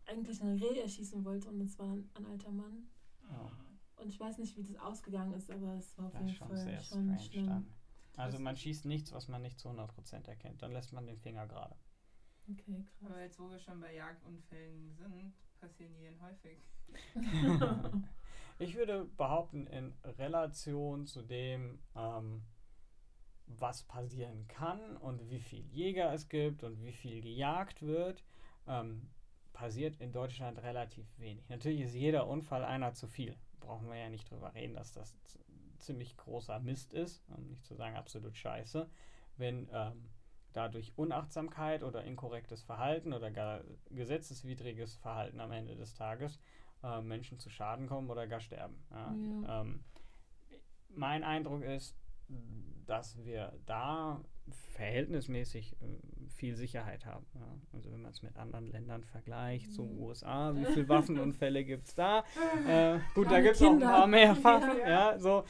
eigentlich ein Reh erschießen wollte und es war dann ein alter Mann. Ja. Und ich weiß nicht, wie das ausgegangen ist, aber es war auf jeden Fall sehr schon strange schlimm. dann. Also man schießt nichts, was man nicht zu 100% erkennt. Dann lässt man den Finger gerade. Okay, Aber krass. jetzt, wo wir schon bei Jagdunfällen sind, passieren häufig? Ich würde behaupten, in Relation zu dem, ähm, was passieren kann und wie viel Jäger es gibt und wie viel gejagt wird, ähm, passiert in Deutschland relativ wenig. Natürlich ist jeder Unfall einer zu viel. Brauchen wir ja nicht drüber reden, dass das ziemlich großer Mist ist, um nicht zu sagen absolut scheiße, wenn ähm, dadurch Unachtsamkeit oder inkorrektes Verhalten oder gar gesetzeswidriges Verhalten am Ende des Tages äh, Menschen zu Schaden kommen oder gar sterben. Ja. Ja. Ähm, mein Eindruck ist, dass wir da verhältnismäßig äh, viel Sicherheit haben. Ja. Also wenn man es mit anderen Ländern vergleicht, Mhm. USA, wie viele Waffenunfälle gibt es da? Äh, gut, da gibt es auch ein paar mehr. Waffen. Ja, so.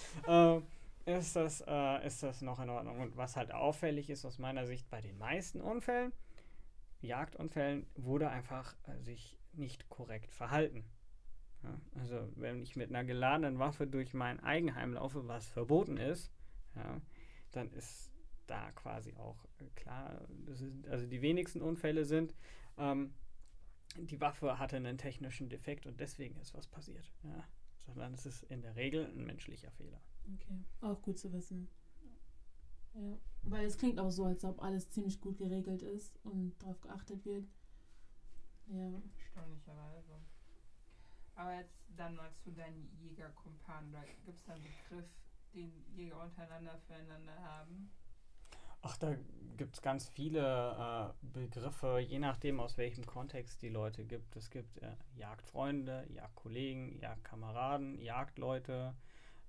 Ist das, äh, ist das noch in Ordnung. Und was halt auffällig ist aus meiner Sicht bei den meisten Unfällen, Jagdunfällen, wurde einfach äh, sich nicht korrekt verhalten. Ja, also wenn ich mit einer geladenen Waffe durch mein Eigenheim laufe, was verboten ist, ja, dann ist da quasi auch äh, klar, ist, also die wenigsten Unfälle sind, ähm, die Waffe hatte einen technischen Defekt und deswegen ist was passiert. Ja, sondern es ist in der Regel ein menschlicher Fehler. Okay, auch gut zu wissen. Ja, weil es klingt auch so, als ob alles ziemlich gut geregelt ist und darauf geachtet wird. Ja. Erstaunlicherweise. Aber jetzt dann mal zu deinen Jägerkumpanen. Da gibt es da einen Begriff, den Jäger untereinander füreinander haben? Ach, da gibt es ganz viele äh, Begriffe, je nachdem, aus welchem Kontext die Leute gibt. Es gibt äh, Jagdfreunde, Jagdkollegen, Jagdkameraden, Jagdleute,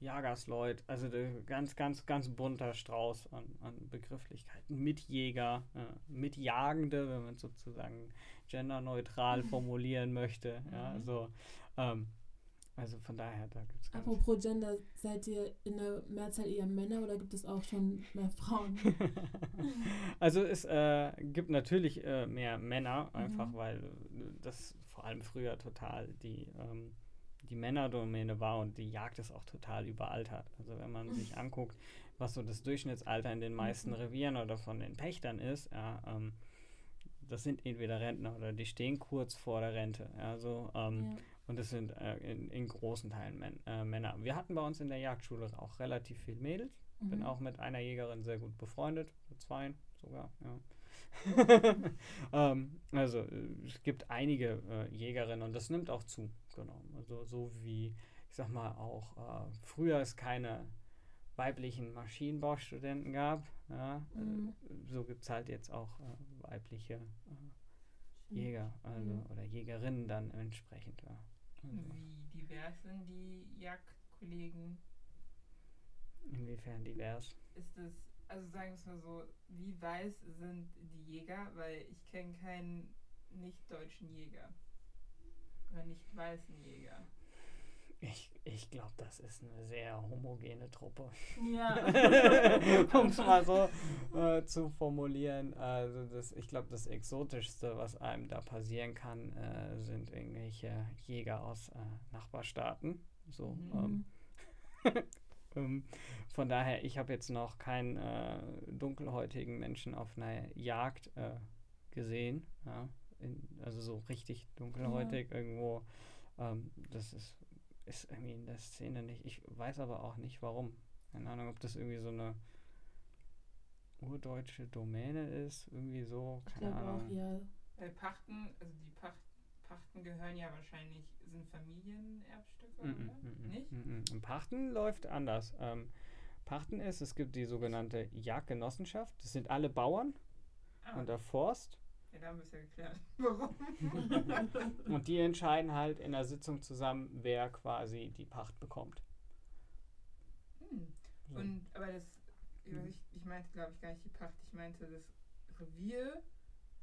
Jagersleut, also der ganz, ganz, ganz bunter Strauß an, an Begrifflichkeiten. Mitjäger, äh, Mitjagende, wenn man es sozusagen genderneutral formulieren möchte. Ja, Mhm. also, ähm, also von daher, da gibt es Apropos Gender, seid ihr in der Mehrzahl eher Männer oder gibt es auch schon mehr Frauen? also es äh, gibt natürlich äh, mehr Männer, einfach Mhm. weil äh, das vor allem früher total die, ähm, die Männerdomäne war und die Jagd ist auch total überaltert. Also wenn man sich anguckt, was so das Durchschnittsalter in den meisten Mhm. Revieren oder von den Pächtern ist, ja, ähm, das sind entweder Rentner oder die stehen kurz vor der Rente. Also, ähm, ja. und das sind äh, in, in großen Teilen Män äh, Männer. Wir hatten bei uns in der Jagdschule auch relativ viel Mädels. Bin Mhm. auch mit einer Jägerin sehr gut befreundet, mit zwei sogar, ja. ähm, also es gibt einige äh, Jägerinnen und das nimmt auch zu, genau. Also so wie, ich sag mal, auch äh, früher es keine weiblichen Maschinenbaustudenten gab, ja, Mhm. äh, so gibt es halt jetzt auch äh, weibliche äh, Jäger also, Mhm. oder Jägerinnen dann entsprechend, ja. Also, Wie divers sind die Jagdkollegen? inwiefern divers. Ist es, also sagen wir es mal so, wie weiß sind die Jäger? Weil ich kenne keinen nicht-deutschen Jäger. Oder nicht weißen Jäger. Ich, ich glaube, das ist eine sehr homogene Truppe. Ja. um es mal so äh, zu formulieren. Also das, ich glaube, das Exotischste, was einem da passieren kann, äh, sind irgendwelche Jäger aus äh, Nachbarstaaten. So, Mhm. ähm, ähm, von daher, ich habe jetzt noch keinen äh, dunkelhäutigen Menschen auf einer Jagd äh, gesehen. Ja? In, also so richtig dunkelhäutig irgendwo. Ähm, das ist, ist irgendwie in der Szene nicht. Ich weiß aber auch nicht warum. Keine Ahnung, ob das irgendwie so eine urdeutsche Domäne ist. Irgendwie so, Ich keine auch, Ahnung. ja. Weil Pachten, also die Pacht, Pachten gehören ja wahrscheinlich, sind Familienerbstücke, Mm, oder? mm, mm, Nicht? mm, mm. Und Pachten läuft anders. Ähm, Pachten ist, es gibt die sogenannte Jagdgenossenschaft. Das sind alle Bauern Ah, und der Forst. Ja, da haben wir es ja geklärt. Warum? Und die entscheiden halt in der Sitzung zusammen, wer quasi die Pacht bekommt. Hm. So. Und, aber das Ich, ich meinte, glaube ich, gar nicht die Pacht. Ich meinte das Revier,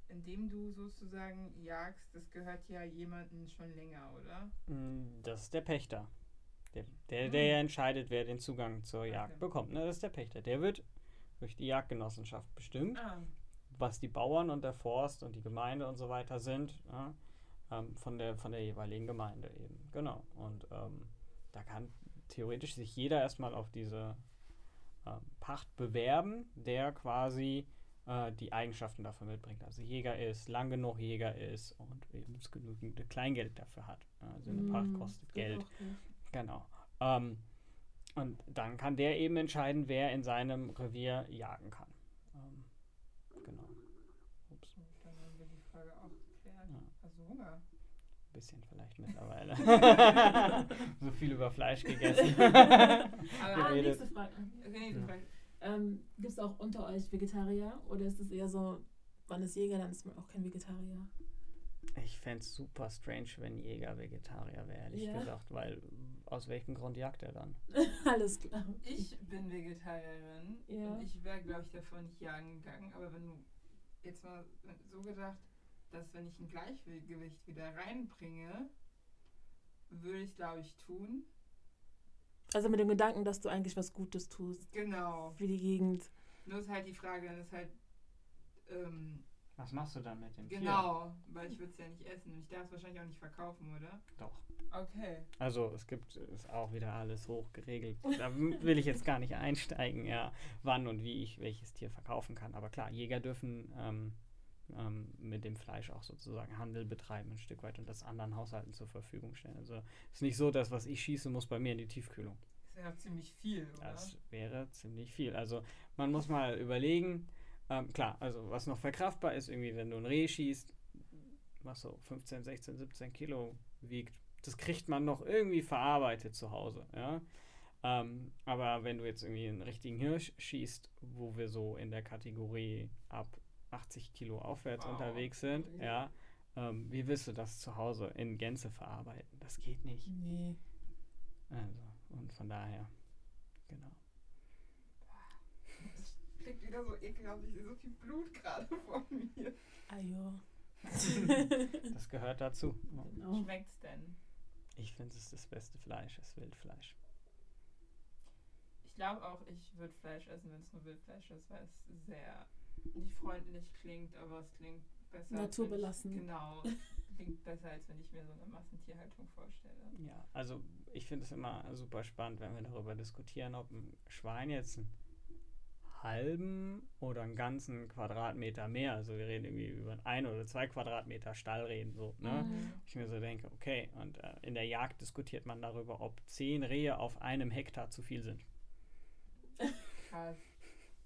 in dem du sozusagen jagst, das gehört ja jemandem schon länger, oder? Mm, Das ist der Pächter. Der, der, der entscheidet, wer den Zugang zur Jagd Okay. bekommt. Ne? Das ist der Pächter. Der wird durch die Jagdgenossenschaft bestimmt, Ah, was die Bauern und der Forst und die Gemeinde und so weiter sind. Ja? Ähm, von, der, von der jeweiligen Gemeinde eben. Genau. Und ähm, da kann theoretisch sich jeder erstmal auf diese ähm, Pacht bewerben, der quasi äh, die Eigenschaften dafür mitbringt. Also Jäger ist, lang genug Jäger ist und eben das genügende Kleingeld dafür hat. Also eine Pacht Mm, kostet geht Geld. Genau. Ähm, und dann kann der eben entscheiden, wer in seinem Revier jagen kann. Genau. Ups, gut, dann haben wir die Frage auch geklärt. Ja. Also Hunger. ein bisschen vielleicht mittlerweile. so viel über Fleisch gegessen. Ah, Geredet. nächste Frage. Okay, nächste Ja. Frage. Ähm, Gibt es auch unter euch Vegetarier oder ist es eher so, man ist Jäger, dann ist man auch kein Vegetarier? Ich fände es super strange, wenn Jäger Vegetarier wäre, ehrlich Ja. gesagt, weil aus welchem Grund jagt er dann? Alles klar. Ich bin Vegetarierin Ja. und ich wäre, glaube ich, davor nicht jagen gegangen. Aber wenn du jetzt mal so gedacht, dass wenn ich ein Gleichgewicht wieder reinbringe, würde ich, glaube ich, tun. Also mit dem Gedanken, dass du eigentlich was Gutes tust Genau. für die Gegend. Nur ist halt die Frage, dann ist halt, ähm, Was machst du dann mit dem Tier? genau, weil ich würde es ja nicht essen. Und ich darf es wahrscheinlich auch nicht verkaufen, oder? Doch. Okay. Also es gibt, ist auch wieder alles hoch geregelt. Da will ich jetzt gar nicht einsteigen, ja, wann und wie ich welches Tier verkaufen kann. Aber klar, Jäger dürfen ähm, ähm, mit dem Fleisch auch sozusagen Handel betreiben, ein Stück weit und das anderen Haushalten zur Verfügung stellen. Also ist nicht so, dass was ich schieße, muss bei mir in die Tiefkühlung. Das ja ziemlich viel, oder? Das wäre ziemlich viel. Also man muss mal überlegen, ähm, klar, also was noch verkraftbar ist, irgendwie, wenn du ein Reh schießt, was so 15, 16, 17 Kilo wiegt, das kriegt man noch irgendwie verarbeitet zu Hause, ja. Ähm, aber wenn du jetzt irgendwie einen richtigen Hirsch schießt, wo wir so in der Kategorie ab 80 Kilo aufwärts Wow. unterwegs sind, ja, ähm, wie willst du das zu Hause in Gänze verarbeiten? Das geht nicht. Nee. Also, und von daher, genau. Das klingt wieder so ekelhaft. Ich sehe so viel Blut gerade vor mir. Ah ja. Das gehört dazu. Genau. Schmeckt's denn? Ich finde, es ist das beste Fleisch, das Wildfleisch. Ich glaube auch, ich würde Fleisch essen, wenn es nur Wildfleisch ist, weil es sehr nicht freundlich klingt, aber es klingt besser. Naturbelassen. Ich, genau. Klingt besser, als wenn ich mir so eine Massentierhaltung vorstelle. Ja, also ich finde es immer super spannend, wenn wir darüber diskutieren, ob ein Schwein jetzt einen halben oder einen ganzen Quadratmeter mehr, also wir reden irgendwie über einen ein oder zwei Quadratmeter Stall reden, so, ne? Mhm. Ich mir so denke, okay, und äh, in der Jagd diskutiert man darüber, ob zehn Rehe auf einem Hektar zu viel sind. Krass.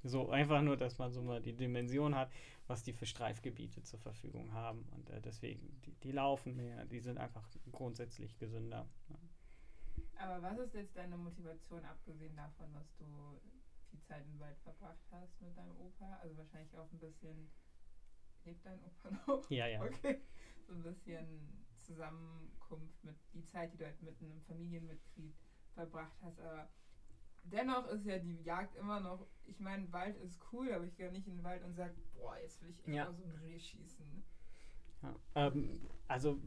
So einfach nur, dass man so mal die Dimension hat, was die für Streifgebiete zur Verfügung haben. Und äh, deswegen, die, die laufen mehr, die sind einfach grundsätzlich gesünder. Ja. Aber was ist jetzt deine Motivation, abgesehen davon, dass du viel Zeit im Wald verbracht hast mit deinem Opa? Also wahrscheinlich auch ein bisschen. Lebt dein Opa noch? Ja, ja. Okay. So ein bisschen Zusammenkunft mit die Zeit, die du halt mit einem Familienmitglied verbracht hast. Aber dennoch ist ja die Jagd immer noch. Ich meine, Wald ist cool, aber ich gehe nicht in den Wald und sage, boah, jetzt will ich echt Ja. so ein Reh schießen. Ja. Ähm, also,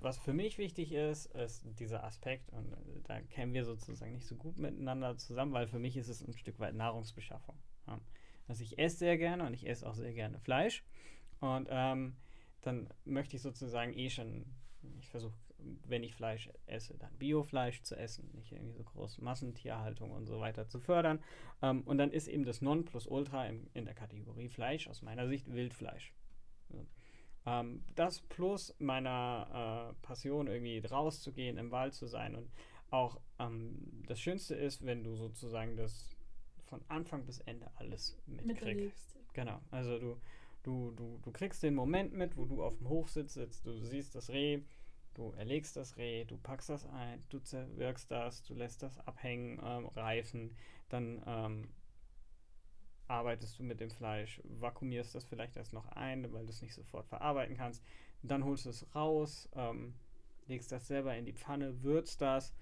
was für mich wichtig ist, ist dieser Aspekt, und äh, da kämen wir sozusagen nicht so gut miteinander zusammen, weil für mich ist es ein Stück weit Nahrungsbeschaffung. Ja. Also ich esse sehr gerne und ich esse auch sehr gerne Fleisch. Und ähm, dann möchte ich sozusagen eh schon, ich versuche, wenn ich Fleisch esse, dann Biofleisch zu essen, nicht irgendwie so groß Massentierhaltung und so weiter zu fördern. Ähm, und dann ist eben das Nonplusultra im, in der Kategorie Fleisch aus meiner Sicht Wildfleisch. So. Ähm, das plus meiner äh, Passion, irgendwie rauszugehen, im Wald zu sein. Und auch ähm, das Schönste ist, wenn du sozusagen das von Anfang bis Ende alles mitkriegst. Genau. Also du, du, du, du kriegst den Moment mit, wo du auf dem Hof sitzt, sitzt, du siehst das Reh, du erlegst das Reh, du packst das ein, du zerwirkst das, du lässt das abhängen, ähm, reifen, dann ähm, arbeitest du mit dem Fleisch, vakuumierst das vielleicht erst noch ein, weil du es nicht sofort verarbeiten kannst. Dann holst du es raus, ähm, legst das selber in die Pfanne, würzt das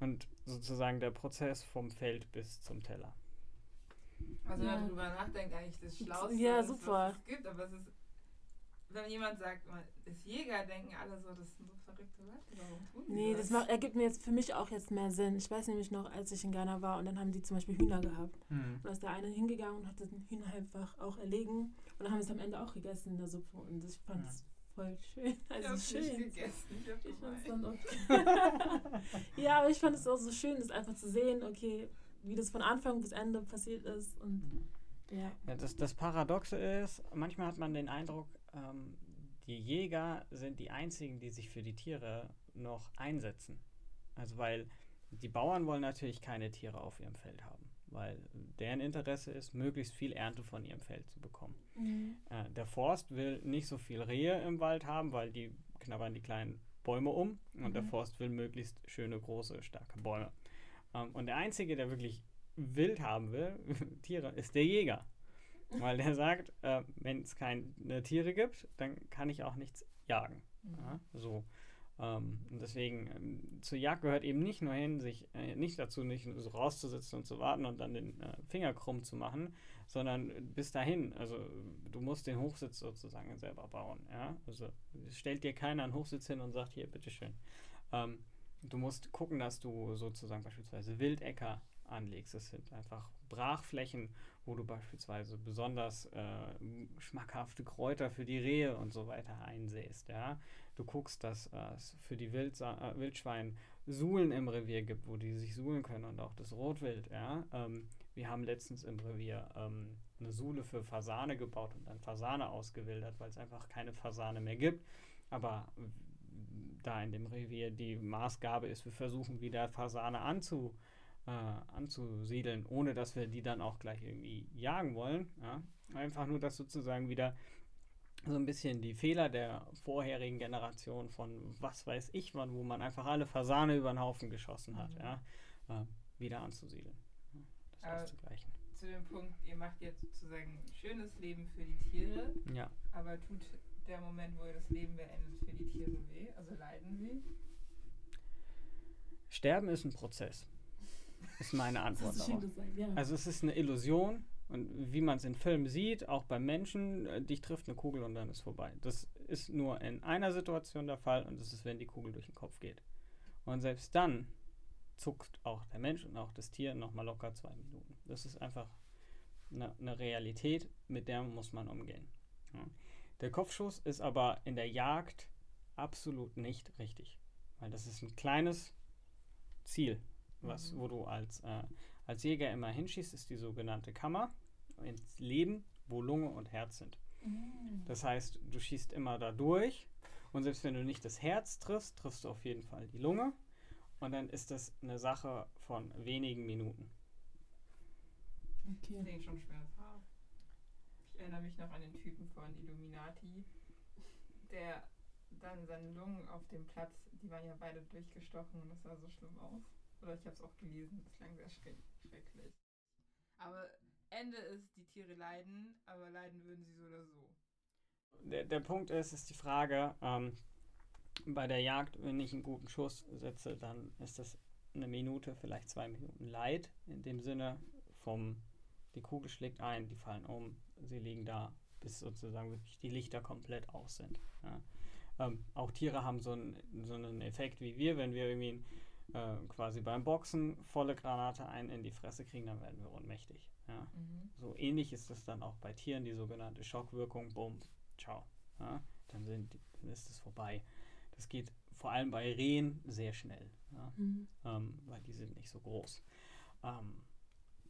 und sozusagen der Prozess vom Feld bis zum Teller. Also Ja. wenn man drüber nachdenkt, eigentlich das Schlauste, Ja, was es gibt. Aber es ist, wenn jemand sagt, man ist Jäger, denken alle so, das sind so verrückte Leute. Warum tun die Nee, das macht, ergibt mir jetzt für mich auch jetzt mehr Sinn. Ich weiß nämlich noch, als ich in Ghana war und dann haben die zum Beispiel Hühner gehabt. Hm. Und da ist der eine hingegangen und hat den Hühner einfach auch erlegen. Und dann haben wir es am Ende auch gegessen in der Suppe. Und ich fand es voll schön. Ich Also nicht schön. gegessen. Ich hab Ich dann auch ja, aber ich fand es auch so schön, das einfach zu sehen, okay, wie das von Anfang bis Ende passiert ist. Und ja. Ja, das, das Paradoxe ist, manchmal hat man den Eindruck, ähm, die Jäger sind die einzigen, die sich für die Tiere noch einsetzen. Also weil die Bauern wollen natürlich keine Tiere auf ihrem Feld haben, weil deren Interesse ist, möglichst viel Ernte von ihrem Feld zu bekommen. Äh, der Forst will nicht so viel Rehe im Wald haben, weil die knabbern die kleinen Bäume um und der Mhm. Forst will möglichst schöne, große, starke Bäume. Ähm, und der Einzige, der wirklich wild haben will, Tiere, ist der Jäger. Weil der sagt, äh, wenn es keine Tiere gibt, dann kann ich auch nichts jagen. Mhm. Ja, so. Ähm, und deswegen, ähm, zur Jagd gehört eben nicht nur hin, sich äh, nicht dazu, nicht so rauszusitzen und zu warten und dann den äh, Finger krumm zu machen, sondern bis dahin, also du musst den Hochsitz sozusagen selber bauen. Ja? Also stellt dir keiner einen Hochsitz hin und sagt, hier, bitteschön. Ähm, du musst gucken, dass du sozusagen beispielsweise Wildäcker anlegst. Das sind einfach Brachflächen, wo du beispielsweise besonders äh, schmackhafte Kräuter für die Rehe und so weiter einsäst. Ja? Du guckst, dass äh, es für die Wildsa äh, Wildschweine Suhlen im Revier gibt, wo die sich suhlen können und auch das Rotwild. Ja? Ähm, wir haben letztens im Revier ähm, eine Suhle für Fasane gebaut und dann Fasane ausgewildert, weil es einfach keine Fasane mehr gibt. Aber da in dem Revier die Maßgabe ist, wir versuchen wieder Fasane anzu, äh, anzusiedeln, ohne dass wir die dann auch gleich irgendwie jagen wollen. Ja? Einfach nur, dass sozusagen wieder so ein bisschen die Fehler der vorherigen Generation von was weiß ich wann, wo man einfach alle Fasane über den Haufen geschossen hat, Mhm. ja, äh, wieder anzusiedeln. Ja, das Aber- auszugleichen. Zu dem Punkt, ihr macht jetzt sozusagen ein schönes Leben für die Tiere, Ja. aber tut der Moment, wo ihr das Leben beendet, für die Tiere weh? Also leiden sie? Sterben ist ein Prozess. Ist meine Antwort darauf. gesagt, ja. Also es ist eine Illusion und wie man es in Filmen sieht, auch beim Menschen, äh, dich trifft eine Kugel und dann ist vorbei. Das ist nur in einer Situation der Fall und das ist, wenn die Kugel durch den Kopf geht. Und selbst dann zuckt auch der Mensch und auch das Tier nochmal locker zwei Minuten. Das ist einfach eine, eine Realität, mit der muss man umgehen. Ja. Der Kopfschuss ist aber in der Jagd absolut nicht richtig, weil das ist ein kleines Ziel, was, wo du als, äh, als Jäger immer hinschießt, ist die sogenannte Kammer ins Leben, wo Lunge und Herz sind. Mhm. Das heißt, du schießt immer da durch und selbst wenn du nicht das Herz triffst, triffst du auf jeden Fall die Lunge und dann ist das eine Sache von wenigen Minuten. Okay. klingt schon schmerzhaft. Ich erinnere mich noch an den Typen von Illuminati, der dann seine Lungen auf dem Platz, die waren ja beide durchgestochen und das sah so schlimm aus. Oder ich habe es auch gelesen, das klang sehr schreck schrecklich. Aber Ende ist, die Tiere leiden, aber leiden würden sie so oder so. Der, der Punkt ist, ist die Frage, ähm, bei der Jagd, wenn ich einen guten Schuss setze, dann ist das eine Minute, vielleicht zwei Minuten Leid, in dem Sinne vom, die Kugel schlägt ein, die fallen um, sie liegen da, bis sozusagen wirklich die Lichter komplett aus sind. Ja. Ähm, auch Tiere haben so einen, so einen Effekt wie wir, wenn wir irgendwie äh, quasi beim Boxen volle Granate ein in die Fresse kriegen, dann werden wir ohnmächtig. Ja. Mhm. So ähnlich ist es dann auch bei Tieren, die sogenannte Schockwirkung, bumm, ciao. Ja, dann, sind, dann ist es vorbei. Das geht vor allem bei Rehen sehr schnell, ja, Mhm. ähm, weil die sind nicht so groß. Ähm,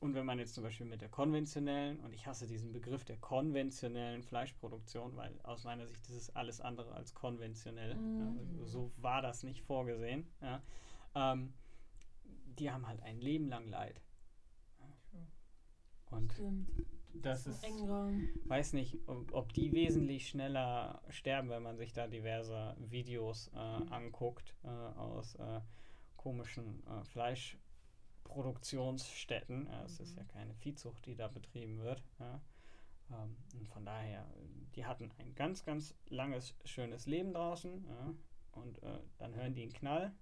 und wenn man jetzt zum Beispiel mit der konventionellen, und ich hasse diesen Begriff der konventionellen Fleischproduktion, weil aus meiner Sicht ist es alles andere als konventionell. Mhm. Ja, so war das nicht vorgesehen. Ja. Ähm, die haben halt ein Leben lang Leid. Und Stimmt. das ist weiß nicht, ob, ob die wesentlich schneller sterben, wenn man sich da diverse Videos äh, Mhm. anguckt äh, aus äh, komischen äh, Fleischproduktionsstätten. Es ist Mhm. ja keine Viehzucht, die da betrieben wird. Ja. Ähm, und von daher, die hatten ein ganz, ganz langes, schönes Leben draußen. Ja. Und äh, dann hören die einen Knall,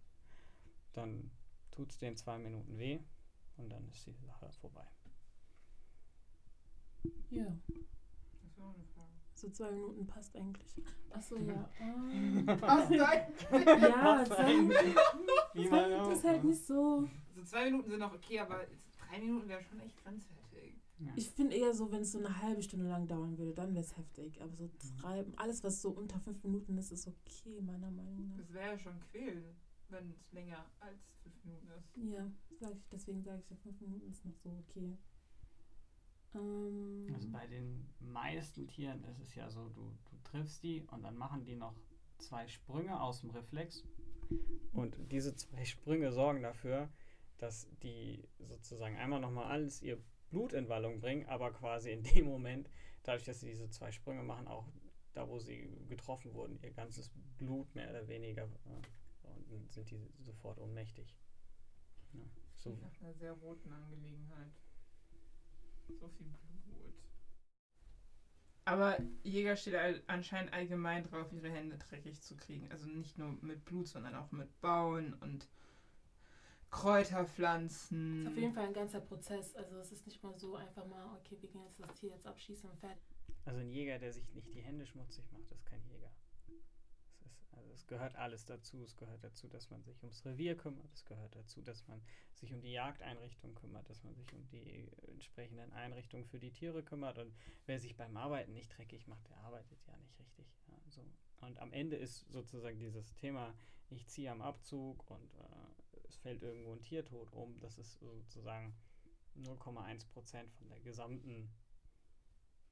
dann tut es denen zwei Minuten weh und dann ist die Sache vorbei. Ja, Das war auch eine Frage. so zwei Minuten passt eigentlich. Achso, ja. ähm, Passt eigentlich. ja, Passt zwei eigentlich. Minuten Wie zwei Minuten auch, ist halt ne? nicht so. So zwei Minuten sind noch okay, aber drei Minuten wäre schon echt grenzwertig. Ja. Ich finde eher so, wenn es so eine halbe Stunde lang dauern würde, dann wäre es heftig. Aber so drei, alles, was so unter fünf Minuten ist, ist okay, meiner Meinung nach. Das wäre ja schon quälend, wenn es länger als fünf Minuten ist. Ja, sag ich, deswegen sage ich ja, fünf Minuten ist noch so okay. Ähm, Also bei den meisten Tieren ist es ja so, du, du triffst die und dann machen die noch zwei Sprünge aus dem Reflex. Und diese zwei Sprünge sorgen dafür, dass die sozusagen einmal nochmal alles ihr Blut in Wallung bringen, aber quasi in dem Moment, dadurch, dass sie diese zwei Sprünge machen, auch da, wo sie getroffen wurden, ihr ganzes Blut mehr oder weniger dann sind die sofort ohnmächtig. Ja, so. Nach einer sehr roten Angelegenheit. So viel Blut. Aber Jäger steht all- anscheinend allgemein drauf, ihre Hände dreckig zu kriegen. Also nicht nur mit Blut, sondern auch mit Bauen und Kräuterpflanzen. ist auf jeden Fall ein ganzer Prozess. Also es ist nicht mal so einfach mal, okay, wir gehen jetzt das Tier jetzt abschießen und fertig. Also ein Jäger, der sich nicht die Hände schmutzig macht, ist kein Jäger. Also es gehört alles dazu. Es gehört dazu, dass man sich ums Revier kümmert. Es gehört dazu, dass man sich um die Jagdeinrichtung kümmert, dass man sich um die entsprechenden Einrichtungen für die Tiere kümmert. Und wer sich beim Arbeiten nicht dreckig macht, der arbeitet ja nicht richtig. Ja, so. Und am Ende ist sozusagen dieses Thema, ich ziehe am Abzug und äh, es fällt irgendwo ein Tier tot um, das ist sozusagen 0,1 Prozent von der gesamten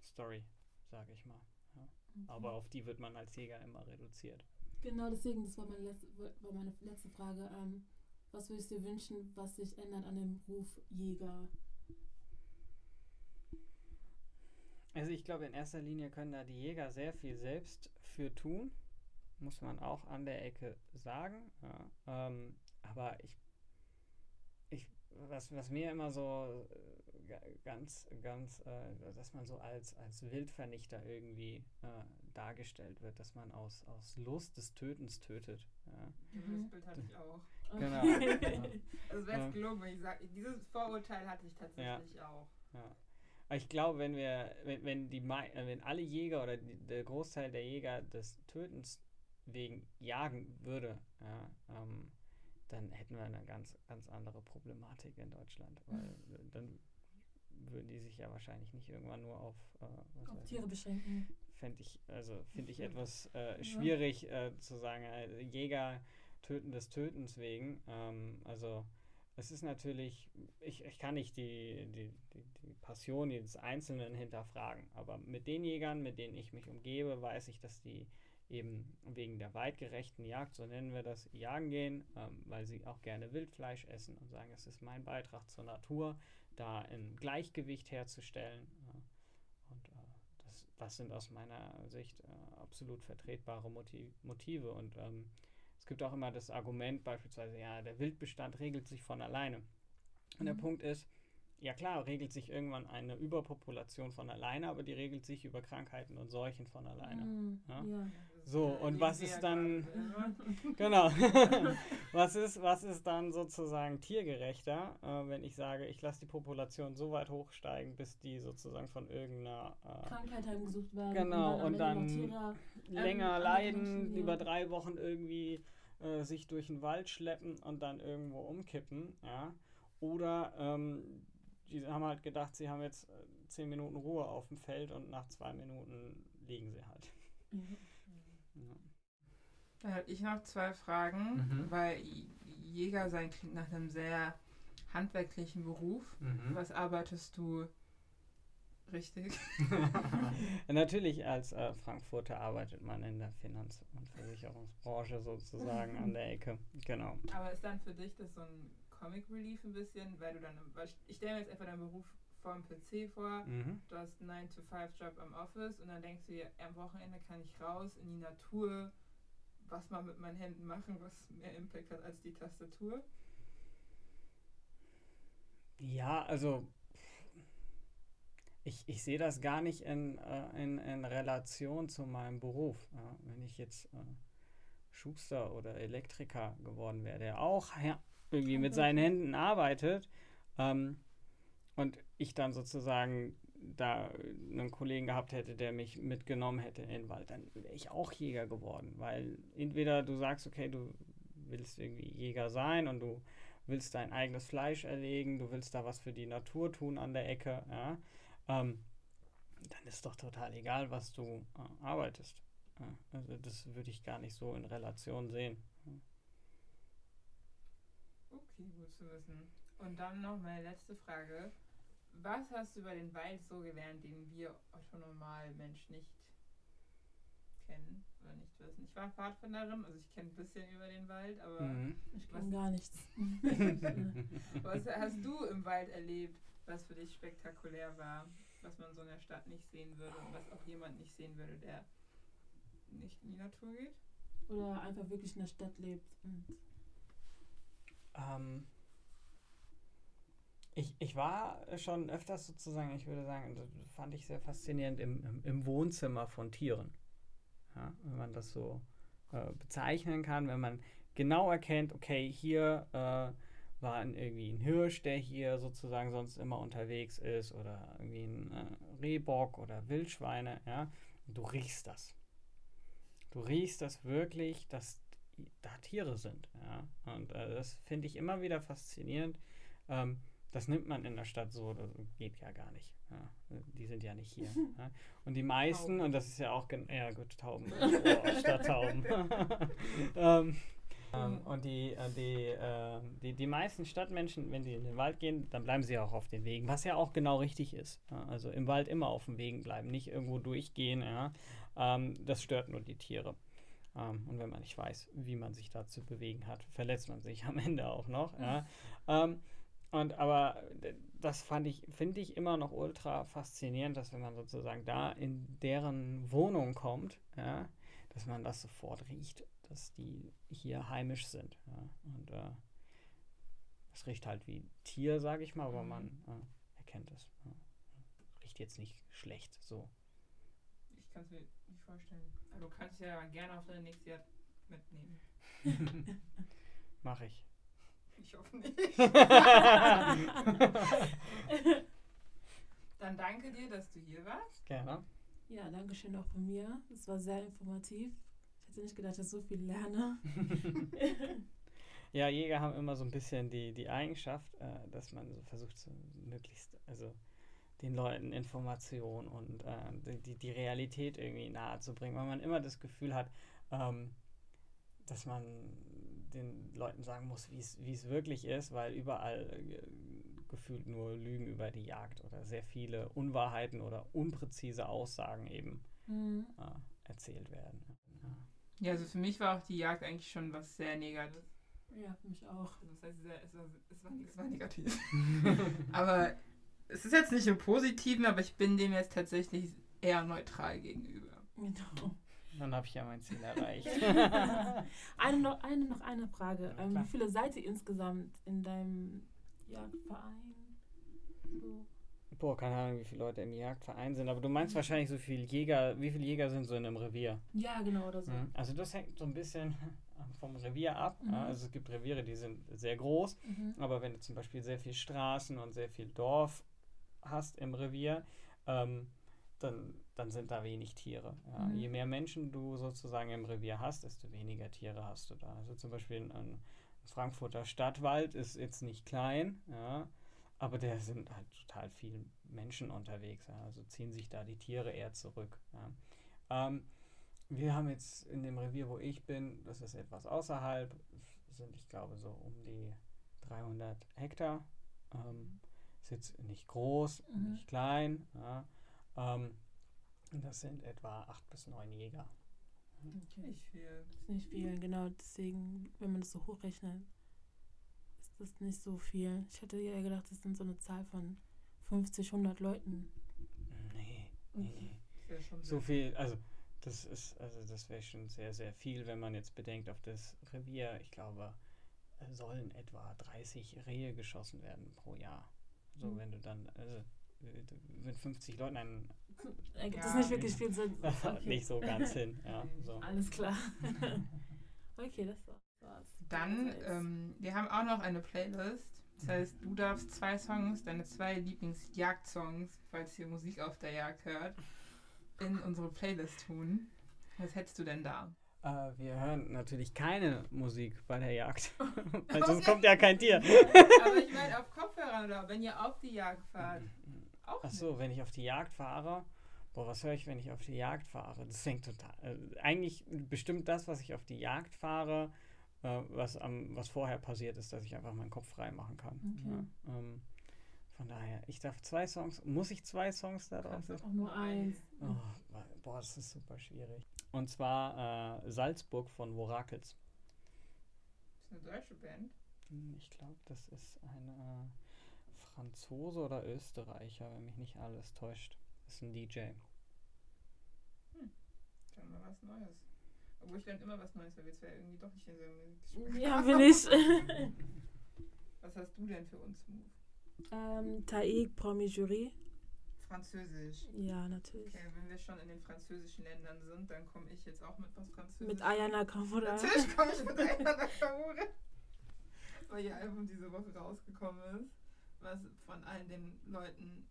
Story, sage ich mal. Ja. Aber auf die wird man als Jäger immer reduziert. Genau deswegen, das war meine letzte, war meine letzte Frage. Ähm, was würdest du dir wünschen, was sich ändert an dem Ruf Jäger? Also ich glaube, in erster Linie können da die Jäger sehr viel selbst für tun, muss man auch an der Ecke sagen. Ja. Ähm, aber ich, ich was, was mir immer so äh, ga- ganz, ganz, äh, dass man so als, als Wildvernichter irgendwie äh, dargestellt wird, dass man aus, aus Lust des Tötens tötet. Ja. Das Bild hatte ich auch. Genau. Okay. Also wäre Ja. es gelogen, wenn ich sage, dieses Vorurteil hatte ich tatsächlich auch. Ja. Aber ich glaube, wenn wir, wenn, wenn die äh, wenn alle Jäger oder die, der Großteil der Jäger des Tötens wegen jagen würde, ja, ähm, dann hätten wir eine ganz, ganz andere Problematik in Deutschland. Weil dann würden die sich ja wahrscheinlich nicht irgendwann nur auf, äh, was Auf Tiere beschränken. Fände ich, also finde ich Ja. etwas äh, schwierig äh, zu sagen, äh, Jäger töten des Tötens wegen. Ähm, also es ist natürlich, ich, ich kann nicht die, die, die, die Passion jedes Einzelnen hinterfragen, aber mit den Jägern, mit denen ich mich umgebe, weiß ich, dass die eben wegen der weitgerechten Jagd, so nennen wir das, jagen gehen, ähm, weil sie auch gerne Wildfleisch essen und sagen, es ist mein Beitrag zur Natur, da ein Gleichgewicht herzustellen. Das, sind aus meiner Sicht äh, absolut vertretbare Motiv Motive. Und ähm, es gibt auch immer das Argument beispielsweise, ja, der Wildbestand regelt sich von alleine. Und der Mhm. Punkt ist, ja klar, regelt sich irgendwann eine Überpopulation von alleine, aber die regelt sich über Krankheiten und Seuchen von alleine. Mm, Ja. ja. So, und was ist dann- selber. Genau. was, ist, was ist dann sozusagen tiergerechter, äh, wenn ich sage, ich lasse die Population so weit hochsteigen, bis die sozusagen von irgendeiner äh, Krankheit heimgesucht werden. Genau, und dann- noch Tiere, länger andere leiden, über drei Wochen irgendwie äh, sich durch den Wald schleppen und dann irgendwo umkippen, ja. Oder ähm, die haben halt gedacht, sie haben jetzt äh, zehn Minuten Ruhe auf dem Feld und nach zwei Minuten liegen sie halt. Ja. Dann habe ich noch zwei Fragen, Mhm. weil Jäger sein klingt nach einem sehr handwerklichen Beruf. Mhm. Was arbeitest du richtig? Natürlich als äh, Frankfurter arbeitet man in der Finanz- und Versicherungsbranche sozusagen an der Ecke. Genau. Aber ist dann für dich das so ein Comic Relief ein bisschen, weil du dann, weil ich, stelle mir jetzt einfach deinen Beruf vorm PC vor, Mhm. du hast einen 9-to-5-Job am Office und dann denkst du dir, am Wochenende kann ich raus in die Natur, was mal mit meinen Händen machen, was mehr Impact hat als die Tastatur. Ja, also ich, ich sehe das gar nicht in, äh, in, in Relation zu meinem Beruf. Ja. Wenn ich jetzt äh, Schuster oder Elektriker geworden wäre, der auch ja, irgendwie mit seinen Händen arbeitet ähm, und ich dann sozusagen da einen Kollegen gehabt hätte, der mich mitgenommen hätte in den Wald, dann wäre ich auch Jäger geworden. Weil entweder du sagst, okay, du willst irgendwie Jäger sein und du willst dein eigenes Fleisch erlegen, du willst da was für die Natur tun an der Ecke, ja, ähm, dann ist doch total egal, was du äh, arbeitest. Ja, also das würde ich gar nicht so in Relation sehen. Okay, gut zu wissen. Und dann noch meine letzte Frage. Was hast du über den Wald so gelernt, den wir Otto-Normal-Mensch nicht kennen oder nicht wissen? Ich war Pfadfinderin, also ich kenne ein bisschen über den Wald, aber Mhm. Ich kann gar nichts. was hast du im Wald erlebt, was für dich spektakulär war, was man so in der Stadt nicht sehen würde und was auch jemand nicht sehen würde, der nicht in die Natur geht? Oder einfach wirklich in der Stadt lebt. Und Ähm, ich, ich war schon öfters sozusagen, ich würde sagen, das fand ich sehr faszinierend im, im, im Wohnzimmer von Tieren. Ja, wenn man das so äh, bezeichnen kann, wenn man genau erkennt, okay, hier äh, war ein, irgendwie ein Hirsch, der hier sozusagen sonst immer unterwegs ist, oder irgendwie ein äh, Rehbock oder Wildschweine, ja, du riechst das. Du riechst das wirklich, dass da Tiere sind. Ja? Und äh, das finde ich immer wieder faszinierend. Ähm, das nimmt man in der Stadt so, das geht ja gar nicht. Ja? Die sind ja nicht hier. ja? Und die meisten, Tauben. und das ist ja auch, ja gut, Tauben, oh, Stadttauben. ähm, ähm, und die, äh, die, äh, die, die meisten Stadtmenschen, wenn sie in den Wald gehen, dann bleiben sie auch auf den Wegen, was ja auch genau richtig ist. Ja? Also im Wald immer auf den Wegen bleiben, nicht irgendwo durchgehen. Ja? Ähm, das stört nur die Tiere. Ähm, und wenn man nicht weiß, wie man sich da zu bewegen hat, verletzt man sich am Ende auch noch. Ja. Und aber das fand ich, finde ich immer noch ultra faszinierend, dass wenn man sozusagen da in deren Wohnung kommt, ja, dass man das sofort riecht, dass die hier heimisch sind. Ja. Und äh, es riecht halt wie Tier, sage ich mal, aber Mhm. man äh, erkennt es. Ja. Riecht jetzt nicht schlecht so. Ich kann es mir nicht vorstellen. Aber du kannst ja gerne auf deine nächste Jahr mitnehmen. Mach ich. Ich hoffe nicht. Dann danke dir, dass du hier warst. Gerne. ja, danke schön auch von mir. Es war sehr informativ. Ich hätte nicht gedacht, dass ich so viel lerne. Ja, Jäger haben immer so ein bisschen die, die Eigenschaft, äh, dass man so versucht, so möglichst, also den Leuten Information und äh, die- die, die Realität irgendwie nahe zu bringen, weil man immer das Gefühl hat, ähm, dass man den Leuten sagen muss, wie es wie es wirklich ist, weil überall äh, gefühlt nur Lügen über die Jagd oder sehr viele Unwahrheiten oder unpräzise Aussagen eben Mhm. äh, erzählt werden. Ja. Ja, also für mich war auch die Jagd eigentlich schon was sehr Negatives. Ja, für mich auch. Also das heißt, es war, es war, es war negativ. aber es ist jetzt nicht im Positiven, aber ich bin dem jetzt tatsächlich eher neutral gegenüber. Genau. Dann habe ich ja mein Ziel erreicht. eine, noch, eine, noch eine Frage. Ja, Ähm, wie viele seid ihr insgesamt in deinem Jagdverein? So. Boah, keine Ahnung, wie viele Leute im Jagdverein sind, aber du meinst wahrscheinlich so viel Jäger, wie viele Jäger sind so in einem Revier? Ja, genau, oder so. Mhm. Also das hängt so ein bisschen vom Revier ab. Mhm. Also es gibt Reviere, die sind sehr groß, Mhm. aber wenn du zum Beispiel sehr viel Straßen und sehr viel Dorf hast im Revier, ähm, dann, dann sind da wenig Tiere. Ja. Mhm. Je mehr Menschen du sozusagen im Revier hast, desto weniger Tiere hast du da. Also zum Beispiel ein, ein Frankfurter Stadtwald ist jetzt nicht klein, ja, aber da sind halt total viele Menschen unterwegs. Ja. Also ziehen sich da die Tiere eher zurück. Ähm, wir haben jetzt in dem Revier, wo ich bin, das ist etwas außerhalb, sind ich glaube so um die 300 Hektar. Ähm, ist jetzt nicht groß, Mhm. nicht klein. Ähm, das sind etwa acht bis neun Jäger. Okay. Nicht viel. Das ist nicht viel, genau. Deswegen, wenn man das so hochrechnet, ist das nicht so viel. Ich hätte ja gedacht, das sind so eine Zahl von 50, 100 Leuten. Nee, nee, nee. So viel, also das ist, also das wäre schon sehr, sehr viel, wenn man jetzt bedenkt auf das Revier. Ich glaube, äh, sollen etwa 30 Rehe geschossen werden pro Jahr. So, Mhm. wenn du dann, also äh, mit 50 Leuten dann Ergibt Ja, das nicht wirklich viel Sinn. Okay. nicht so ganz hin. Ja, so. Alles klar. okay, das war's. Dann, ähm, wir haben auch noch eine Playlist, Das heißt, du darfst zwei Songs, deine zwei Lieblingsjagd-Songs, falls ihr Musik auf der Jagd hört, in unsere Playlist tun. Was hättest du denn da? Äh, wir hören natürlich keine Musik bei der Jagd. Weil sonst kommt ja kein Tier. Aber ich meine auf Kopfhörern oder wenn ihr auf die Jagd fahrt. Auch Ach so, wenn ich auf die Jagd fahre. Boah, was höre ich, wenn ich auf die Jagd fahre? Das hängt total. Äh, eigentlich bestimmt das, was ich auf die Jagd fahre, äh, was, am, was vorher passiert ist, dass ich einfach meinen Kopf frei machen kann. Okay. Ja, ähm, von daher, ich darf zwei Songs. Muss ich zwei Songs da drauf Kannst du setzen? Auch nur eins. Oh, boah, das ist super schwierig. Und zwar äh, Salzburg von Vorakels. Das ist eine deutsche Band. Hm, Ich glaube, das ist ein äh, Franzose oder Österreicher, wenn mich nicht alles täuscht. Das ist ein DJ. Dann mal was Neues. Obwohl ich dann immer was Neues, weil wir zwei irgendwie doch nicht denselben Musikgeschmack Ja, haben. will ich. Was hast du denn für uns, Move? ähm, Taïk, Promi Jury. Französisch. Ja, natürlich. Okay, wenn wir schon in den französischen Ländern sind, dann komme ich jetzt auch mit was Französisch. Mit Ayana Kamura. Natürlich komme ich mit Ayana Nakamura. Weil ihr Album diese Woche rausgekommen ist. Was von allen den Leuten,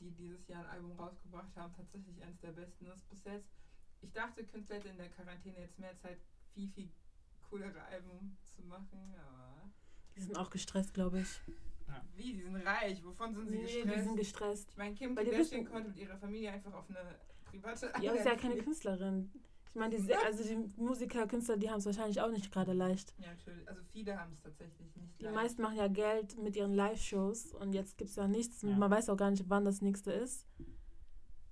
die dieses Jahr ein Album rausgebracht haben, tatsächlich eines der besten ist bis jetzt. Ich dachte, Künstler hätten in der Quarantäne jetzt mehr Zeit, viel, viel coolere Alben zu machen, aber. Die sind auch gestresst, glaube ich. Wie? Die sind reich. Wovon sind sie Nee, gestresst? die sind gestresst. ich meine, Kim Kardashian konnte mit ihrer Familie einfach auf eine private Die ist ja keine. Künstlerin. Ich meine, die, also die Musiker, Künstler, die haben es wahrscheinlich auch nicht gerade leicht. Ja, natürlich. Also viele haben es tatsächlich nicht Die leicht. meisten machen ja Geld mit ihren Live-Shows und jetzt gibt es ja nichts. Ja. Man weiß auch gar nicht, wann das nächste ist.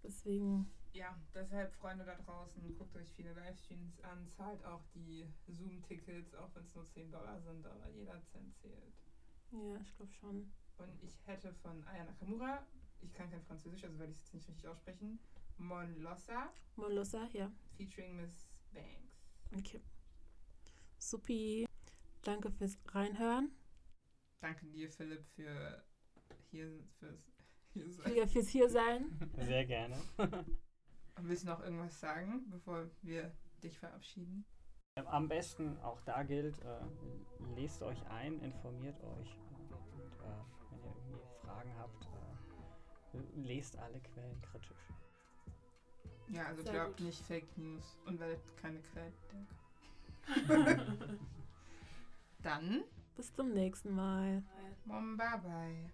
Deswegen, Ja, deshalb, Freunde da draußen, guckt euch viele Livestreams an, zahlt auch die Zoom-Tickets, auch wenn es nur 10 Dollar sind, aber jeder Cent zählt. ja, ich glaube schon. Und ich hätte von Aya Nakamura, ich kann kein Französisch, also werde ich es jetzt nicht richtig aussprechen, Mon Lossa Molossa, ja. featuring Miss Banks. Okay. Supi. Danke fürs Reinhören. Danke dir, Philipp, für hier fürs hier sein. Ja, fürs Hiersein. Sehr gerne. Willst du noch irgendwas sagen, bevor wir dich verabschieden? Am besten, auch da gilt, äh, lest euch ein, informiert euch. Und äh, wenn ihr irgendwie Fragen habt, äh, lest alle Quellen kritisch. Ja, also Sehr glaubt gut. nicht Fake News und werdet keine Krähe. Dann bis zum nächsten Mal. Mom, bye bye.